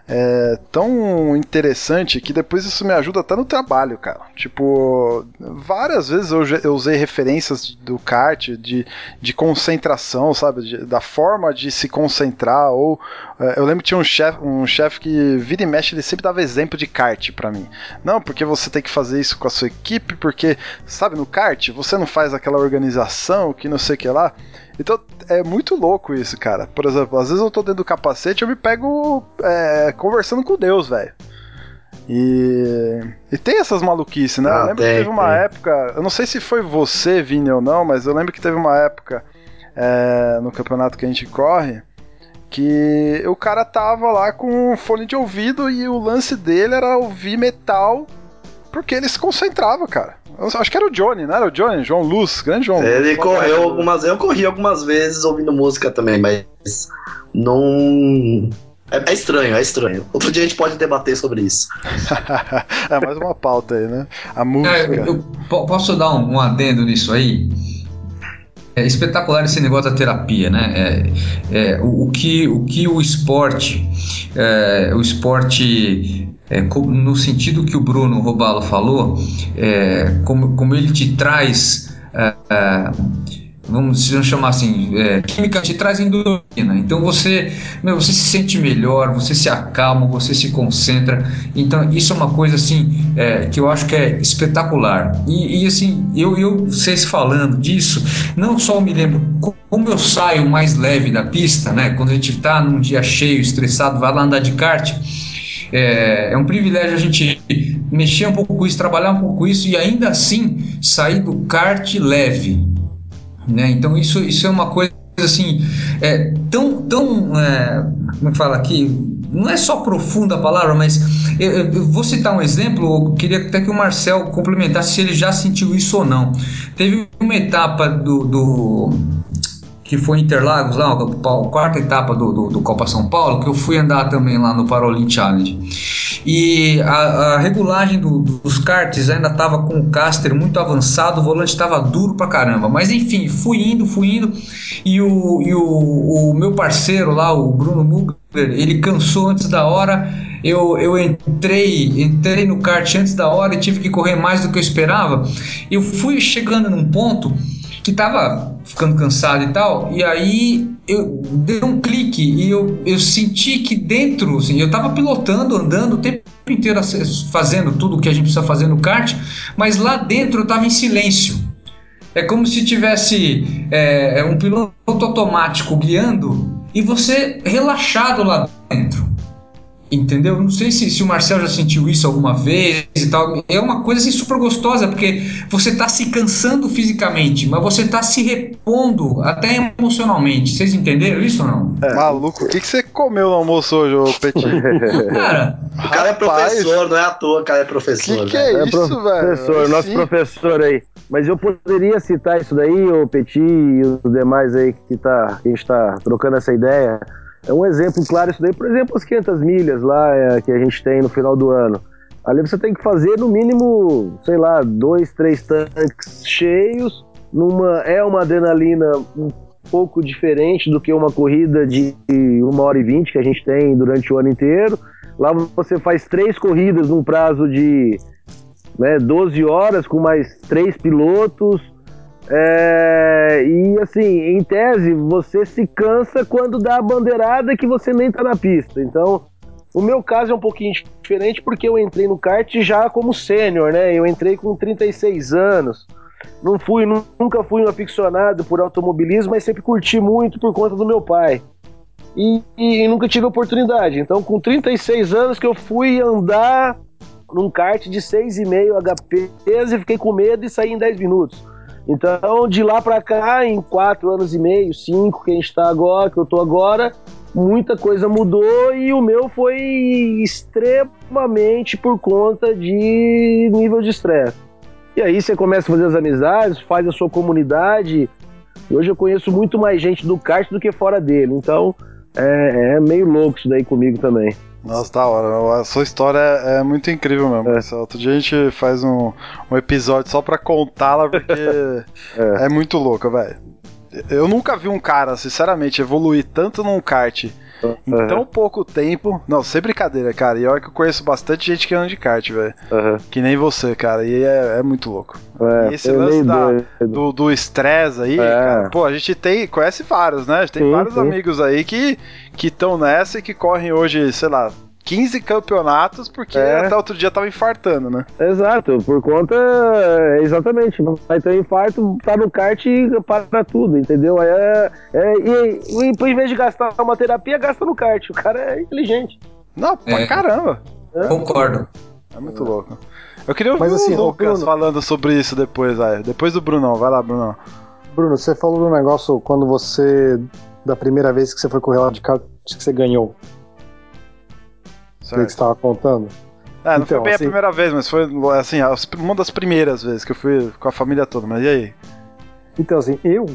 é tão interessante que depois isso me ajuda até no trabalho, cara. Tipo, várias vezes eu, eu usei referências do kart, de, de concentração, sabe? De, da forma de se concentrar. Ou é, eu lembro que tinha um chefe um chef que vira e mexe, ele sempre dava exemplo de kart para mim. Não, porque você tem que fazer isso com a sua equipe, porque, sabe, no kart você não faz aquela organização que não sei o que lá. Então é muito louco isso, cara. Por exemplo, às vezes eu tô dentro do capacete eu me pego é, conversando com Deus, velho. E, e tem essas maluquices, né? Ah, eu lembro tem, que teve uma tem. época, eu não sei se foi você, Vini, ou não, mas eu lembro que teve uma época é, no campeonato que a gente corre que o cara tava lá com um fone de ouvido e o lance dele era ouvir metal porque ele se concentrava, cara. Eu acho que era o Johnny, não era o Johnny? João Luz, grande João Ele Luz. correu algumas Eu corri algumas vezes ouvindo música também, mas não. É, é estranho, é estranho. Outro dia a gente pode debater sobre isso. é mais uma pauta aí, né? A É, música. eu po- posso dar um, um adendo nisso aí? É espetacular esse negócio da terapia, né? É, é, o, o que, o que o esporte, é, o esporte, é, no sentido que o Bruno Robalo falou, é, como, como ele te traz, é, é, vamos vamos chamar assim, é, química te traz endorfina. Então você, meu, você se sente melhor, você se acalma, você se concentra. Então isso é uma coisa assim é, que eu acho que é espetacular. E, e, assim, eu, eu vocês falando disso, não só me lembro co- como eu saio mais leve da pista, né? Quando a gente está num dia cheio, estressado, vai lá andar de kart. É, é um privilégio a gente mexer um pouco com isso, trabalhar um pouco com isso e ainda assim sair do kart leve né? Então isso, isso é uma coisa assim é, tão tão é, como é fala aqui não é só profunda a palavra mas eu- eu vou citar um exemplo eu queria até que o Marcel complementasse se ele já sentiu isso ou não teve uma etapa do, do que foi Interlagos lá a quarta etapa do, do, do Copa São Paulo que eu fui andar também lá no Parolin Challenge e a, a regulagem do- dos karts ainda estava com o caster muito avançado, o volante estava duro pra caramba. Mas enfim, fui indo, fui indo. E o, e o, o meu parceiro lá, o Bruno Mugler, ele cansou antes da hora. Eu, eu entrei, entrei no kart antes da hora e tive que correr mais do que eu esperava. Eu fui chegando num ponto que tava ficando cansado e tal, e aí eu dei um clique e eu, eu senti que dentro, assim, eu tava pilotando, andando o tempo inteiro fazendo tudo o que a gente precisa fazer no kart, mas lá dentro eu tava em silêncio. É como se tivesse é, é um piloto automático guiando e você relaxado lá dentro. Entendeu? Não sei se, se o Marcel já sentiu isso alguma vez e tal. É uma coisa assim, super gostosa, porque você está se cansando fisicamente, mas você está se repondo até emocionalmente. Vocês entenderam isso ou não? Maluco, o que, que você comeu no almoço hoje, ô Petit? Cara, O cara é professor, não é à toa que o cara é Que professor. que né? é É isso, velho? professor, nosso sim. professor aí. Mas eu poderia citar isso daí, o Petit e os demais aí que, tá, que a gente tá trocando essa ideia. É um exemplo claro isso daí, por exemplo, as 500 milhas lá é, que a gente tem no final do ano. Ali você tem que fazer no mínimo, sei lá, dois, três tanques cheios. Numa, é uma adrenalina um pouco diferente do que uma corrida de uma hora e vinte que a gente tem durante o ano inteiro. Lá você faz três corridas num prazo de né, 12 horas com mais três pilotos. É, e assim, em tese, você se cansa quando dá a bandeirada que você nem tá na pista. Então, o meu caso é um pouquinho diferente porque eu entrei no kart já como sênior, né? Eu entrei com 36 anos. Não fui, nu- nunca fui um aficionado por automobilismo, mas sempre curti muito por conta do meu pai. E, e- e nunca tive oportunidade. Então, com 36 anos que eu fui andar num kart de 6,5 HP e fiquei com medo e saí em 10 minutos. Então, de lá pra cá, em 4 anos e meio, 5 que a gente tá agora, que eu tô agora, muita coisa mudou e o meu foi extremamente por conta de nível de estresse. E aí você começa a fazer as amizades, faz a sua comunidade. E hoje eu conheço muito mais gente do kart do que fora dele. Então, é, é meio louco isso daí comigo também. Nossa, da hora. A sua história é muito incrível mesmo. Marcelo. Outro dia a gente faz um, um episódio só pra contá-la, porque é. muito louca, velho. Eu nunca vi um cara, sinceramente, evoluir tanto num kart em Uhum. tão pouco tempo. Não, sem brincadeira, cara. E olha que eu conheço bastante gente que anda de kart, velho. Uhum. Que nem você, cara. E é, é muito louco. É, E esse lance da-. Do do estresse aí, É. cara. Pô, a gente tem, conhece vários, né? A gente tem Sim, vários sim. amigos aí que estão nessa e que correm hoje, sei lá, 15 campeonatos porque É. até outro dia tava infartando, né? Exato, por conta. é, Exatamente. Vai ter um infarto, tá no kart e para tudo, entendeu? Aí É, é, e, e em vez de gastar uma terapia, gasta no kart. O cara é inteligente. Não, pra É. caramba. concordo. É muito louco. Eu queria ouvir Mas, assim, o Lucas Bruno- falando sobre isso depois, vai. Depois do Brunão. Vai lá, Brunão. Bruno, você falou do negócio quando você. Da primeira vez que você foi correr lá de kart, que você ganhou? Que você estava contando? É, não Então, foi bem assim- a primeira vez, mas foi assim, as- uma das primeiras vezes que eu fui com a família toda. Mas e aí? Então, assim, eu,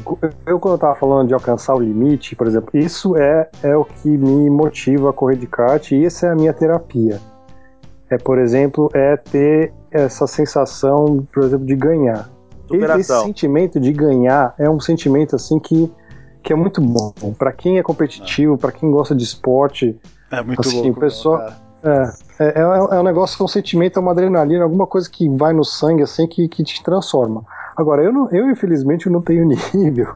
eu quando eu tava falando de alcançar o limite, por exemplo, isso é, é o que me motiva a correr de kart e essa é a minha terapia. É, por exemplo, é ter essa sensação, por exemplo, de ganhar. Esse sentimento de ganhar é um sentimento, assim, que, que é muito bom. Pra quem é competitivo, pra quem gosta de esporte, É muito Assim, louco. o pessoal- cara. é, é, é, é um negócio, é um sentimento, é uma adrenalina, alguma coisa que vai no sangue, assim, que, que te transforma. Agora, eu, não, eu infelizmente eu não tenho nível,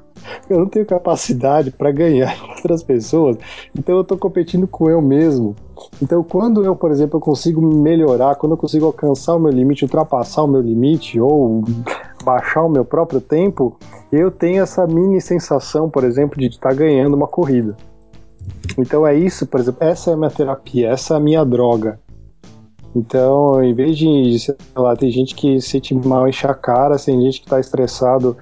eu não tenho capacidade para ganhar outras pessoas, então eu tô competindo com eu mesmo. Então, quando eu, por exemplo, eu consigo melhorar, quando eu consigo alcançar o meu limite, ultrapassar o meu limite ou baixar o meu próprio tempo, eu tenho essa mini sensação, por exemplo, de estar ganhando uma corrida. Então é isso, por exemplo, essa é a minha terapia, essa é a minha droga. Então, em vez de, sei lá, tem gente que sente mal, enche a cara, tem gente que tá estressado,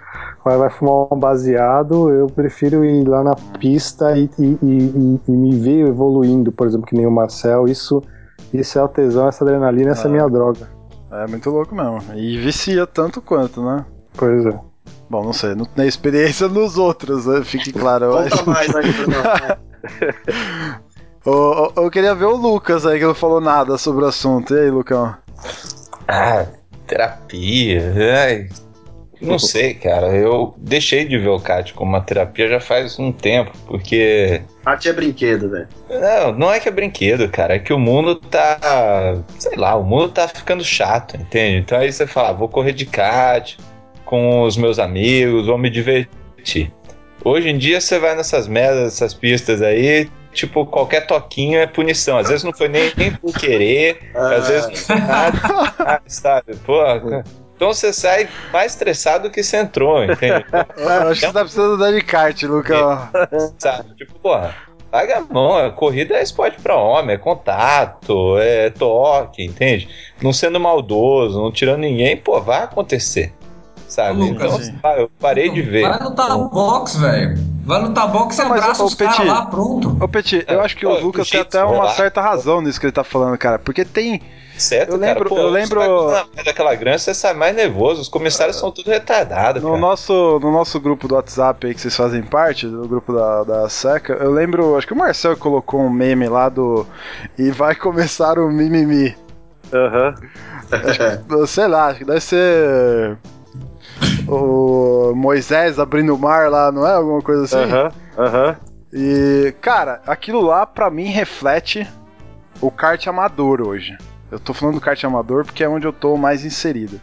vai, vai fumar um baseado, eu prefiro ir lá na pista e, e- e- e me ver evoluindo, por exemplo, que nem o Marcel, isso, isso é o tesão, essa adrenalina, essa é a minha droga. É muito louco mesmo. E vicia tanto quanto, né? Pois é. Bom, não sei, não tem experiência nos outros, né? fique claro. mas- Conta mais aí, ô, eu queria ver o Lucas aí, que não falou nada sobre o assunto. E aí, Lucão? Ah, terapia. Ai, não sei, cara. Eu deixei de ver o CAT como uma terapia já faz um tempo, porque. Arte é brinquedo, velho. Não, não é que é brinquedo, cara. É que o mundo tá. Sei lá, o mundo tá ficando chato, entende? Então aí você fala, ah, vou correr de kart com os meus amigos, vou me divertir. Hoje em dia você vai nessas merdas, essas pistas aí, tipo, qualquer toquinho é punição. Às vezes não foi nem, nem por querer, às vezes não foi nada, ah, sabe? Pô, então você sai mais estressado do que você entrou, entende? Eu acho que você tá precisando dar de kart, Lucão. Sabe? Tipo, porra, paga a mão, a corrida é esporte pra homem, é contato, é toque, entende? Não sendo maldoso, não tirando ninguém, pô, vai acontecer. Sabe? Lucas, então, pá, eu parei de ver. Vai lutar box, velho. Vai lutar box e abraça ô, os caras lá, pronto. Ô, Petit, eu acho que o Lucas tem até uma certa razão nisso que ele tá falando, cara. Porque tem. Certo, Eu lembro- cara, pô, eu você lembro- daquela grana, você sai mais nervoso, os comissários são tudo retardados, No cara. nosso, no nosso grupo do WhatsApp aí que vocês fazem parte, do grupo da, da Seca, eu lembro, acho que o Marcel colocou um meme lá do. E vai começar o mimimi. Aham. Sei lá, acho que deve ser. O Moisés abrindo o mar lá, não é? Alguma coisa assim? Aham. Aham. E, cara, aquilo lá pra mim reflete o kart amador hoje. Eu tô falando do kart amador porque é onde eu tô mais inserido.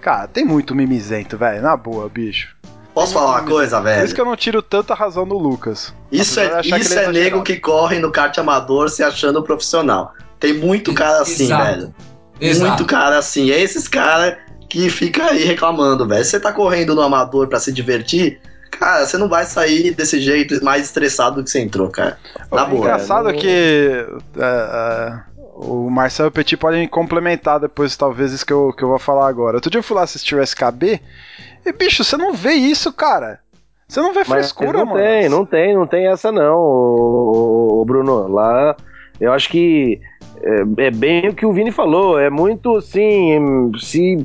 Cara, tem muito mimizento, velho, na boa, bicho. Posso falar uma coisa, Por isso velho? que eu não tiro tanta razão do Lucas. Isso é, isso é é nego que corre no kart amador se achando profissional. Tem muito cara assim, Exato. velho. Exato. Muito cara assim. É esses caras que fica aí reclamando, velho. Você tá correndo no amador pra se divertir, cara, você não vai sair desse jeito mais estressado do que você entrou, cara. Na O boa. engraçado não- é que é, é, o Marcel e o Petit podem complementar depois, talvez, isso que eu, que eu vou falar agora. Outro dia eu fui lá assistir o SKB e, bicho, você não vê isso, cara. Você não vê Mas frescura, não mano. tem, não tem, não tem essa não, ô, Bruno. Lá, eu acho que é, é bem o que o Vini falou. É muito assim, se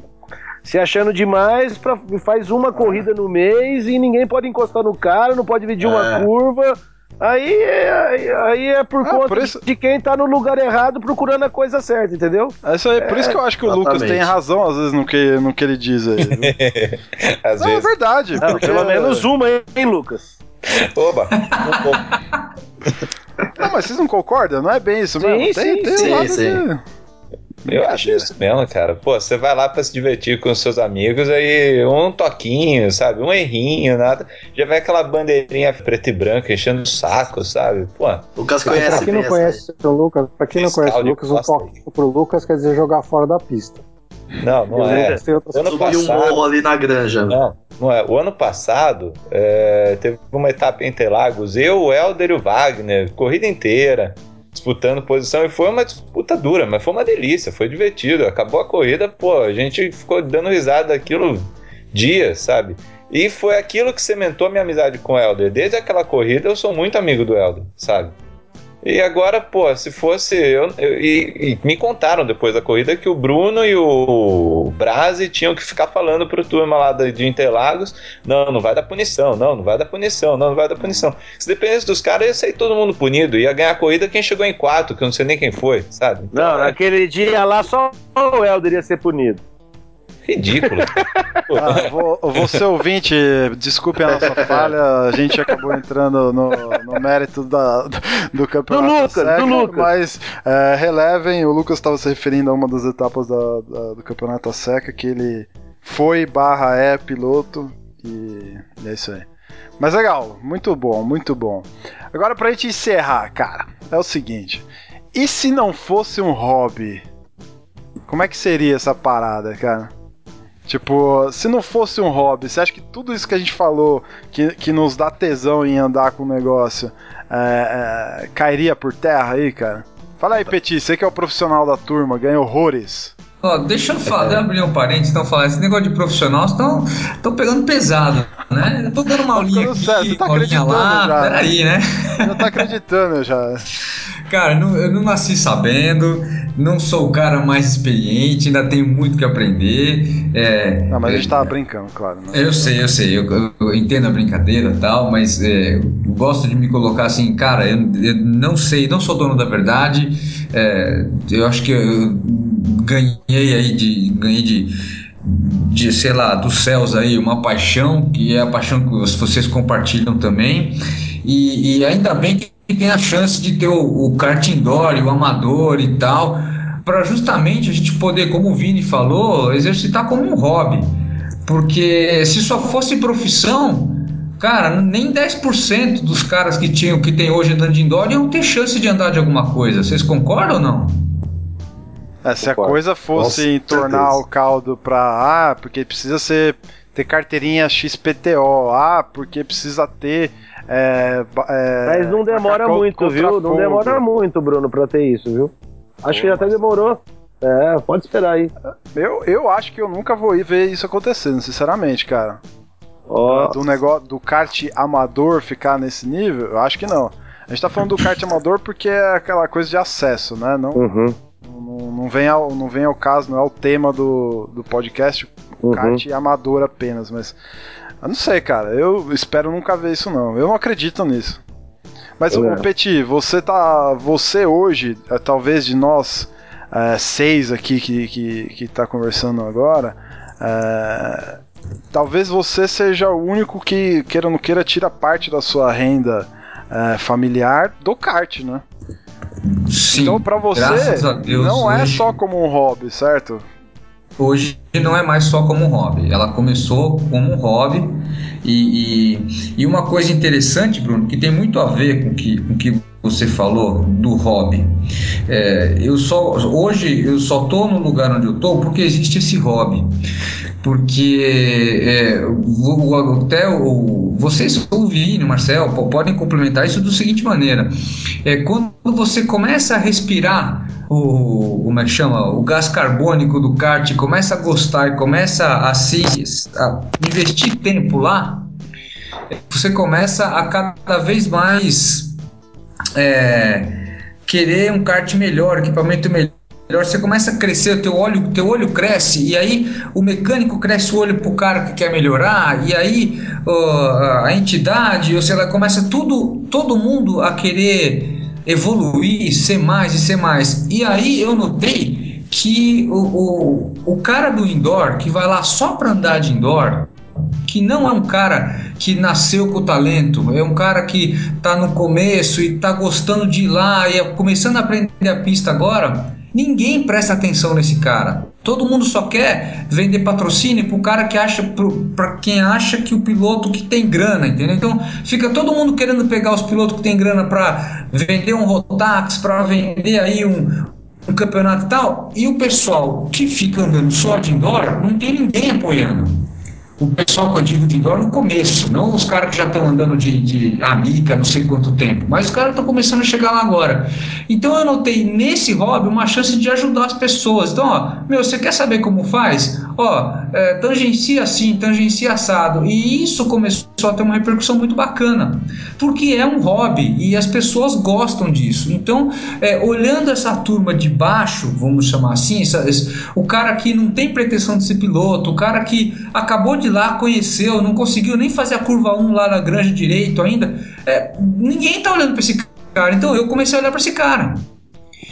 se achando demais, pra, faz uma corrida no mês e ninguém pode encostar no cara, não pode medir uma É. curva. Aí é, aí- aí é por Ah, conta por isso- de quem tá no lugar errado procurando a coisa certa, entendeu? É isso aí, por isso que eu acho que o Lucas tem razão, às vezes, no que, no que ele diz aí. Às não, é vezes. verdade. Não, porque- pelo menos uma, hein, Lucas? Oba! Não, mas vocês não concordam? Não é bem isso Sim, mesmo? sim, tem sim, um lado sim. de- Eu acho isso mesmo, cara. Pô, você vai lá pra se divertir com os seus amigos, aí um toquinho, sabe? Um errinho, nada. Já vai aquela bandeirinha preta e branca enchendo o saco, sabe? Pô, Lucas Pra conhece quem não conhece o Lucas, pra quem não conhece o Lucas, um toque pro Lucas quer dizer jogar fora da pista. não, não é. Outras Ano. Subir um passado- morro ali na granja. Não, não é. O ano passado é, teve uma etapa em Interlagos, eu, o Helder e o Wagner, corrida inteira, disputando posição, e foi uma disputa dura, mas foi uma delícia, foi divertido. Acabou a corrida, pô, a gente ficou dando risada daquilo dias, sabe? E foi aquilo que cementou minha amizade com o Helder. Desde aquela corrida eu sou muito amigo do Helder, sabe? E agora, pô, se fosse. Eu, eu e, e, me contaram depois da corrida que o Bruno e o Brasi tinham que ficar falando pro turma lá de Interlagos: não, não vai dar punição, não, não vai dar punição, não, não vai dar punição. Se dependesse dos caras, ia sair todo mundo punido. Ia ganhar a corrida quem chegou em quarto, que eu não sei nem quem foi, sabe? Então, não, é... naquele dia lá só o Helder ia ser punido. Ridículo. ah, vou, você ouvinte, desculpe a nossa falha, a gente acabou entrando no, no mérito da, do campeonato. Do Lucas, seca, do Lucas. Mas é, relevem, o Lucas estava se referindo a uma das etapas da, da, do campeonato seca, que ele foi barra é piloto e é isso aí. Mas legal, muito bom, muito bom. Agora pra gente encerrar, cara, é o seguinte. E se não fosse um hobby? Como é que seria essa parada, cara? Tipo, se não fosse um hobby, você acha que tudo isso que a gente falou, que, que nos dá tesão em andar com o negócio, é, é, cairia por terra aí, cara? Fala aí, Petit, você que é o profissional da turma, ganha horrores. Ó, deixa eu falar, abrir um parênteses, então falar, esse negócio de profissional estão pegando pesado, né? Eu tô dando uma aulinha aqui, você tá acreditando lá, já, peraí, né? Já tá acreditando já. Cara, eu não nasci sabendo, não sou o cara mais experiente, ainda tenho muito que aprender. É, não, mas a gente tava brincando, claro. Né? Eu sei, eu sei, eu, eu entendo a brincadeira e tal, mas é, gosto de me colocar assim, cara, eu, eu, não sei, não sou dono da verdade. É, eu acho que eu ganhei aí de. ganhei de de, sei lá, dos céus aí, uma paixão, que é a paixão que vocês compartilham também. E, e ainda bem que tem a chance de ter o, o kart indoor, o amador e tal, para justamente a gente poder, como o Vini falou, exercitar como um hobby. Porque se só fosse profissão, cara, nem 10% dos caras que tinham que tem hoje andando de indoor iam ter chance de andar de alguma coisa. Vocês concordam ou não? É, se a coisa fosse Nossa, tornar certeza. o caldo para ah, porque precisa ser ter carteirinha XPTO, ah, porque precisa ter é, é, Mas não demora muito, viu? Não demora muito, Bruno, pra ter isso, viu? Acho Pô, que até demorou. É, pode esperar aí. Eu, eu acho que eu nunca vou ir ver isso acontecendo, sinceramente, cara. Oh. Do negócio do kart amador ficar nesse nível, eu acho que não. A gente tá falando do kart amador porque é aquela coisa de acesso, né? Não, uhum. Não, não, vem ao, não vem ao caso, não é o tema do, do podcast, uhum. kart amador apenas, mas eu não sei, cara. Eu espero nunca ver isso, não. Eu não acredito nisso. Mas, é. Petit, você tá. Você hoje, é, talvez de nós é, seis aqui que, que, que tá conversando agora, é, talvez você seja o único que, queira ou não queira, tira parte da sua renda é, familiar do kart, né? Sim, então, pra você, Deus, não é só como um hobby, certo? hoje não é mais só como um hobby. Ela começou como um hobby e, e, e, uma coisa interessante, Bruno, que tem muito a ver com que, o que você falou do hobby. É, eu só hoje eu só tô no lugar onde eu tô porque existe esse hobby. Porque é, o, até vocês, o Vini, Marcel, podem complementar isso da seguinte maneira: é, quando você começa a respirar o, como é que chama? O gás carbônico do kart começa a gostar e começa a se a investir tempo lá, você começa a cada vez mais é, querer um kart melhor, equipamento melhor você começa a crescer, o teu olho, teu olho cresce, e aí o mecânico cresce o olho pro cara que quer melhorar, e aí uh, a entidade, ou sei lá, começa tudo, todo mundo a querer evoluir, ser mais e ser mais. E aí eu notei que o, o, o cara do indoor, que vai lá só para andar de indoor, que não é um cara que nasceu com talento, é um cara que está no começo e está gostando de ir lá e é começando a aprender a pista agora, ninguém presta atenção nesse cara. Todo mundo só quer vender patrocínio para o cara que acha, para quem acha que o piloto que tem grana, entendeu? Então fica todo mundo querendo pegar os pilotos que tem grana para vender um Rotax, para vender aí um, um campeonato e tal, e o pessoal que fica andando só de indoor não tem ninguém apoiando. O pessoal que eu digo de indoor no começo, não os caras que já estão andando de, de amiga não sei quanto tempo, mas os caras estão começando a chegar lá agora. Então eu notei nesse hobby uma chance de ajudar as pessoas. Então, ó, meu, você quer saber como faz? Ó, é, tangencia assim, tangencia assado. E isso começou a ter uma repercussão muito bacana, porque é um hobby e as pessoas gostam disso. Então, é, olhando essa turma de baixo, vamos chamar assim, essa, esse, o cara que não tem pretensão de ser piloto, o cara que acabou de lá, conheceu, não conseguiu nem fazer a curva 1 lá na granja direito ainda, é, ninguém tá olhando para esse cara. Então eu comecei a olhar para esse cara.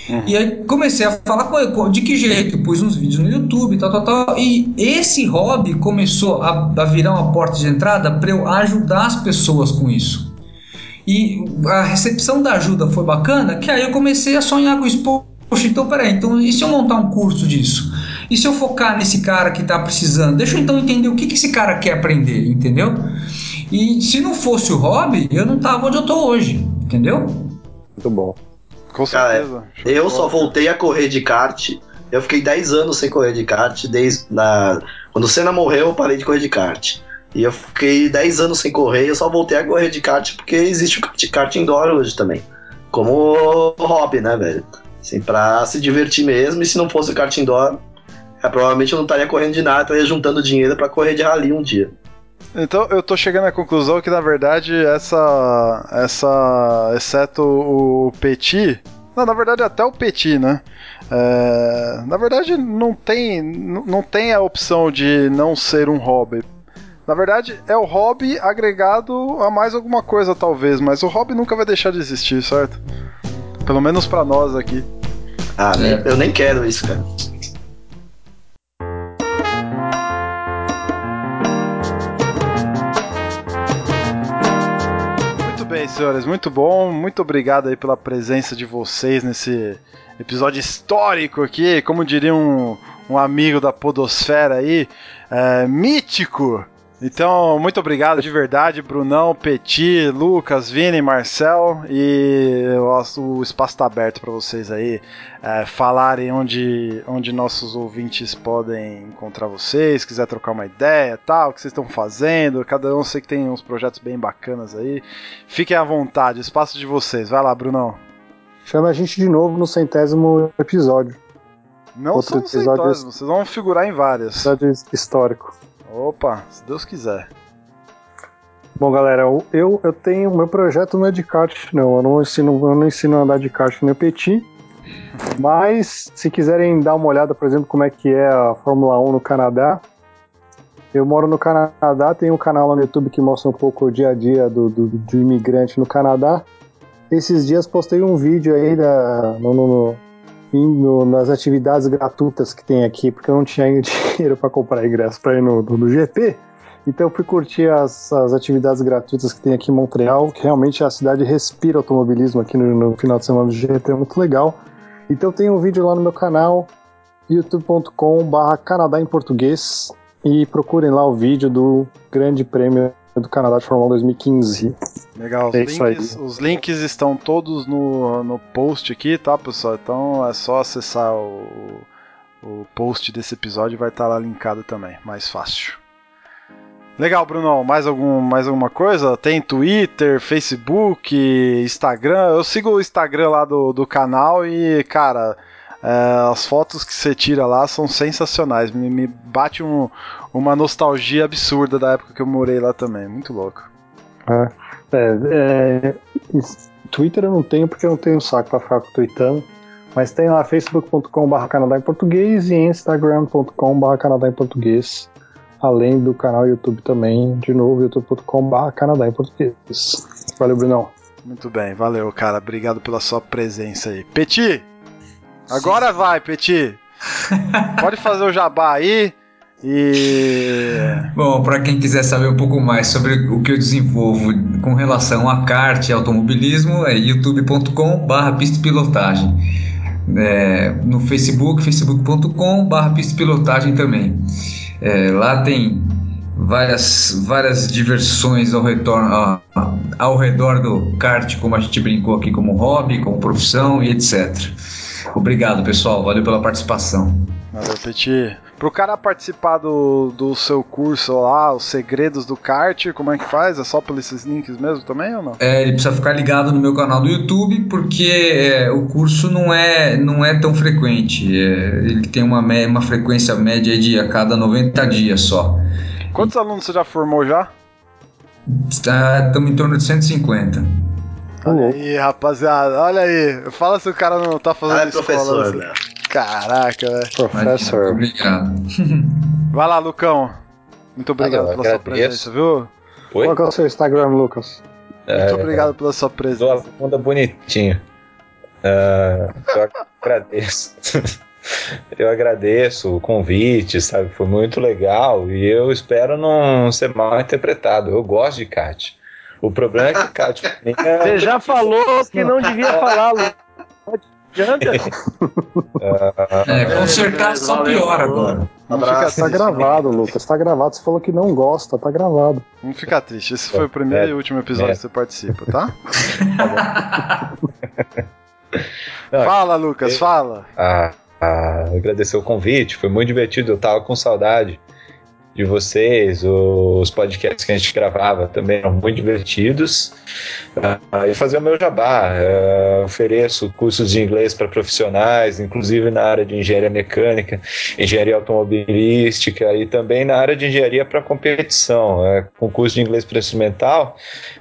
Uhum. E aí comecei a falar com ele, de que jeito? Pus uns vídeos no YouTube, tal, tal, tal. E esse hobby começou a, a virar uma porta de entrada para eu ajudar as pessoas com isso. E a recepção da ajuda foi bacana, que aí eu comecei a sonhar com isso. Poxa, então peraí, então e se eu montar um curso disso? E se eu focar nesse cara que está precisando? Deixa eu então entender o que, que esse cara quer aprender, entendeu? E se não fosse o hobby, eu não tava onde eu tô hoje, entendeu? Muito bom. Com certeza. Cara, eu só voltei a correr de kart. Eu fiquei 10 anos sem correr de kart. Desde na... Quando o Senna morreu, eu parei de correr de kart. E eu fiquei 10 anos sem correr. Eu só voltei a correr de kart porque existe o kart indoor hoje também. Como hobby, né, velho? Assim, pra se divertir mesmo. E se não fosse o kart indoor, eu, provavelmente eu não estaria correndo de nada, estaria juntando dinheiro para correr de rally um dia. Então eu tô chegando à conclusão que na verdade essa essa exceto o Petit, não, na verdade até o Petit, né? É, na verdade não tem não tem a opção de não ser um hobby. Na verdade é o hobby agregado a mais alguma coisa talvez, mas o hobby nunca vai deixar de existir, certo? Pelo menos para nós aqui. Ah, é. eu nem quero isso, cara. bem, senhores, muito bom. Muito obrigado aí pela presença de vocês nesse episódio histórico aqui, como diria um, um amigo da Podosfera aí, é, mítico. Então, muito obrigado de verdade, Brunão, Petit, Lucas, Vini, Marcel. E o, o espaço está aberto para vocês aí é, falarem onde, onde nossos ouvintes podem encontrar vocês, quiser trocar uma ideia, tal, o que vocês estão fazendo. Cada um sei que tem uns projetos bem bacanas aí. Fiquem à vontade, espaço de vocês. Vai lá, Brunão. Chama a gente de novo no centésimo episódio. Não Outro são centésimo, vocês vão figurar em várias. Episódio histórico. Opa, se Deus quiser. Bom, galera, eu, eu tenho. Meu projeto não é de kart, não. Eu não ensino, eu não ensino a andar de kart no Petit. Mas, se quiserem dar uma olhada, por exemplo, como é que é a Fórmula 1 no Canadá, eu moro no Canadá, tem um canal lá no YouTube que mostra um pouco o dia a dia do, do, do imigrante no Canadá. Esses dias postei um vídeo aí da, no, no, indo nas atividades gratuitas que tem aqui, porque eu não tinha dinheiro para comprar ingresso para ir no, no, no, GP. Então eu fui curtir as, as, atividades gratuitas que tem aqui em Montreal, que realmente a cidade respira automobilismo aqui no, no final de semana do GP, é muito legal. Então tem um vídeo lá no meu canal, youtube.com/barra Canadá em português, e procurem lá o vídeo do Grande Prêmio do Canadá de Fórmula 1 2015. Legal, os, é links, os links estão todos no, no post aqui, tá, pessoal? Então é só acessar o, o post desse episódio vai estar tá lá linkado também, mais fácil. Legal, Bruno. Mais, algum, mais alguma coisa? Tem Twitter, Facebook, Instagram. Eu sigo o Instagram lá do, do canal e, cara, é, as fotos que você tira lá são sensacionais. Me, me bate um, uma nostalgia absurda da época que eu morei lá também. Muito louco. É, é, é Twitter eu não tenho porque eu não tenho saco pra ficar tweetando. Mas tem lá facebook.com.br Canadá em português e instagram.com.br Canadá em português. Além do canal YouTube também, de novo, youtube.com.br Canadá em português. Valeu, Brunão. Muito bem, valeu, cara. Obrigado pela sua presença aí. Petit! Agora Sim. vai, Petit! Pode fazer o jabá aí. E. Bom, para quem quiser saber um pouco mais sobre o que eu desenvolvo com relação a kart e automobilismo, é youtube.com/barra pista pilotagem. É, no Facebook, facebook.com/barra pista pilotagem também. É, lá tem várias, várias diversões ao, retorno, ao, ao redor do kart, como a gente brincou aqui, como hobby, como profissão e etc. Obrigado, pessoal. Valeu pela participação. Valeu, Petit. Pro cara participar do, do seu curso lá, os segredos do kart, como é que faz? É só pelos esses links mesmo também ou não? É, ele precisa ficar ligado no meu canal do YouTube, porque é, o curso não é, não é tão frequente. É, ele tem uma, uma frequência média de a cada 90 dias só. Quantos alunos você já formou já? Estamos em torno de 150. Olha aí, rapaziada, olha aí. Fala se o cara não tá fazendo Ah, é escola. professor, assim. né? Caraca, velho. Professor. Obrigado. Vai lá, Lucão. Muito obrigado Ah, pela sua presença, viu? Oi? Qual é o seu Instagram, Lucas? Muito obrigado pela sua presença. a bunda bonitinho. Ah, eu agradeço. Eu agradeço o convite, sabe? Foi muito legal e eu espero não ser mal interpretado. Eu gosto de kart. O problema é que mim é- Você já falou que não devia falar, Lu. Não adianta. É, consertar só falou. agora. Não Abraço. fica, Tá gravado, Lucas. Tá gravado. Você falou que não gosta, tá gravado. não fica triste. Esse foi o primeiro É, e último episódio é. que você participa, tá? Não, Fala, Lucas, eu- fala. a, a agradecer o convite, foi muito divertido, eu tava com saudade de vocês, os podcasts que a gente gravava também eram muito divertidos. Ah, e fazer o meu jabá, ah, ofereço cursos de inglês para profissionais, inclusive na área de engenharia mecânica, engenharia automobilística e também na área de engenharia para competição, é, com curso de inglês para instrumental,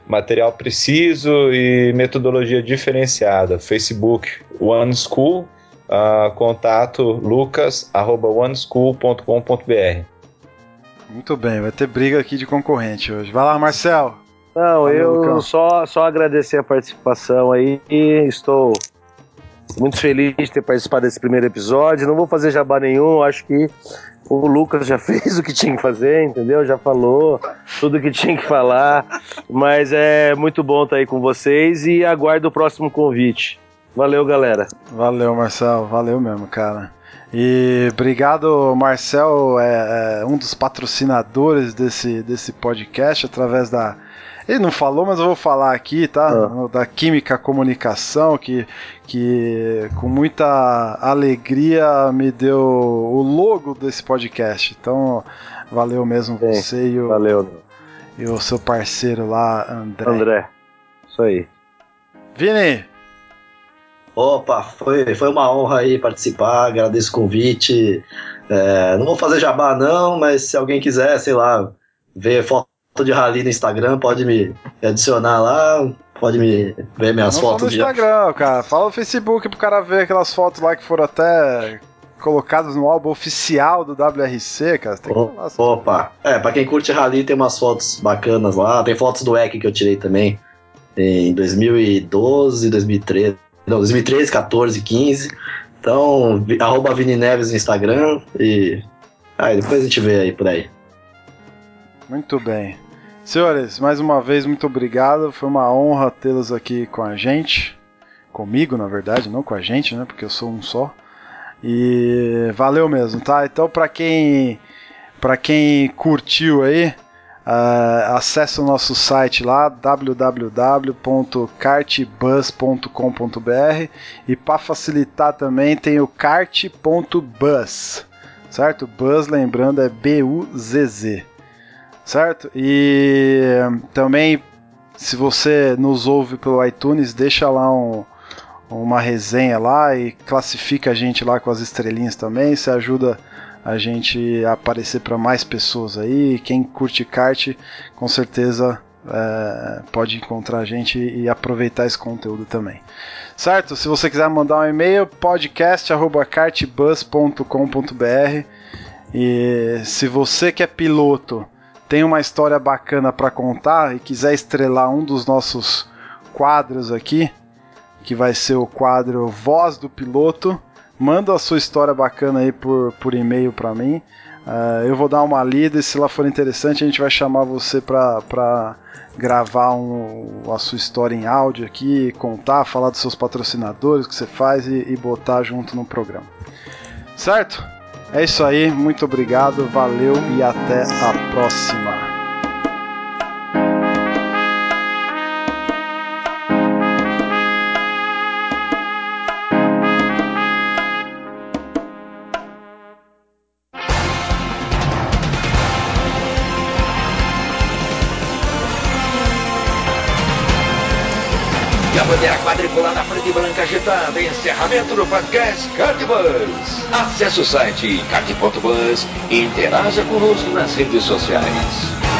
material preciso e metodologia diferenciada. Facebook One School, ah, contato lucas@oneschool.com.br. Muito bem, vai ter briga aqui de concorrente hoje. Vai lá, Marcel. Não, Valeu, eu Lucão. só, só agradecer a participação aí e estou muito feliz de ter participado desse primeiro episódio. Não vou fazer jabá nenhum, acho que o Lucas já fez o que tinha que fazer, entendeu? Já falou tudo o que tinha que falar. Mas é muito bom estar aí com vocês e aguardo o próximo convite. Valeu, galera. Valeu, Marcel. Valeu mesmo, cara. E obrigado, Marcel, é, é um dos patrocinadores desse, desse podcast através da. Ele não falou, mas eu vou falar aqui, tá? Ah. Da Química Comunicação, que, que com muita alegria me deu o logo desse podcast. Então, valeu mesmo Bem, você e o, Valeu, e o seu parceiro lá, André. André. Isso aí. Vini, Opa, foi, foi uma honra aí participar, agradeço o convite. É, não vou fazer jabá não, mas se alguém quiser, sei lá, ver foto de rally no Instagram, pode me adicionar lá, pode me ver minhas não no fotos de Instagram, cara. Fala no Facebook pro cara ver aquelas fotos lá que foram até colocadas no álbum oficial do WRC, cara. Você tem que falar assim. Opa, é, pra quem curte rally tem umas fotos bacanas lá, tem fotos do EC que eu tirei também em 2012, 2013, não, 2013, 14, 15. Então, arroba Vini Neves no Instagram e aí depois a gente vê aí por aí. Muito bem. Senhores, mais uma vez, muito obrigado. Foi uma honra tê-los aqui com a gente. Comigo, na verdade, não com a gente, né? Porque eu sou um só. E valeu mesmo, tá? Então, pra quem, pra quem curtiu aí, ah, acesse o nosso site lá, www.cartbus.com.br e para facilitar também tem o kart.bus, certo? Bus, lembrando, é B-U-Z-Z certo? E também, se você nos ouve pelo iTunes, deixa lá um- uma resenha lá e classifica a gente lá com as estrelinhas também. Isso ajuda a gente aparecer para mais pessoas aí. Quem curte kart, com certeza é, pode encontrar a gente e aproveitar esse conteúdo também. Certo? Se você quiser mandar um e-mail, podcast@kartbus.com.br. E se você que é piloto tem uma história bacana para contar e quiser estrelar um dos nossos quadros aqui, que vai ser o quadro Voz do Piloto, manda a sua história bacana aí por, por e-mail para mim. Ah, eu vou dar uma lida e se lá for interessante a gente vai chamar você para gravar um- a sua história em áudio aqui, contar, falar dos seus patrocinadores, o que você faz e, e botar junto no programa. Certo? É isso aí, muito obrigado, valeu e até a próxima. Quadriculada preta e branca agitada. Encerramento do podcast Cardbus. Acesse o site card.bus e interaja conosco nas redes sociais.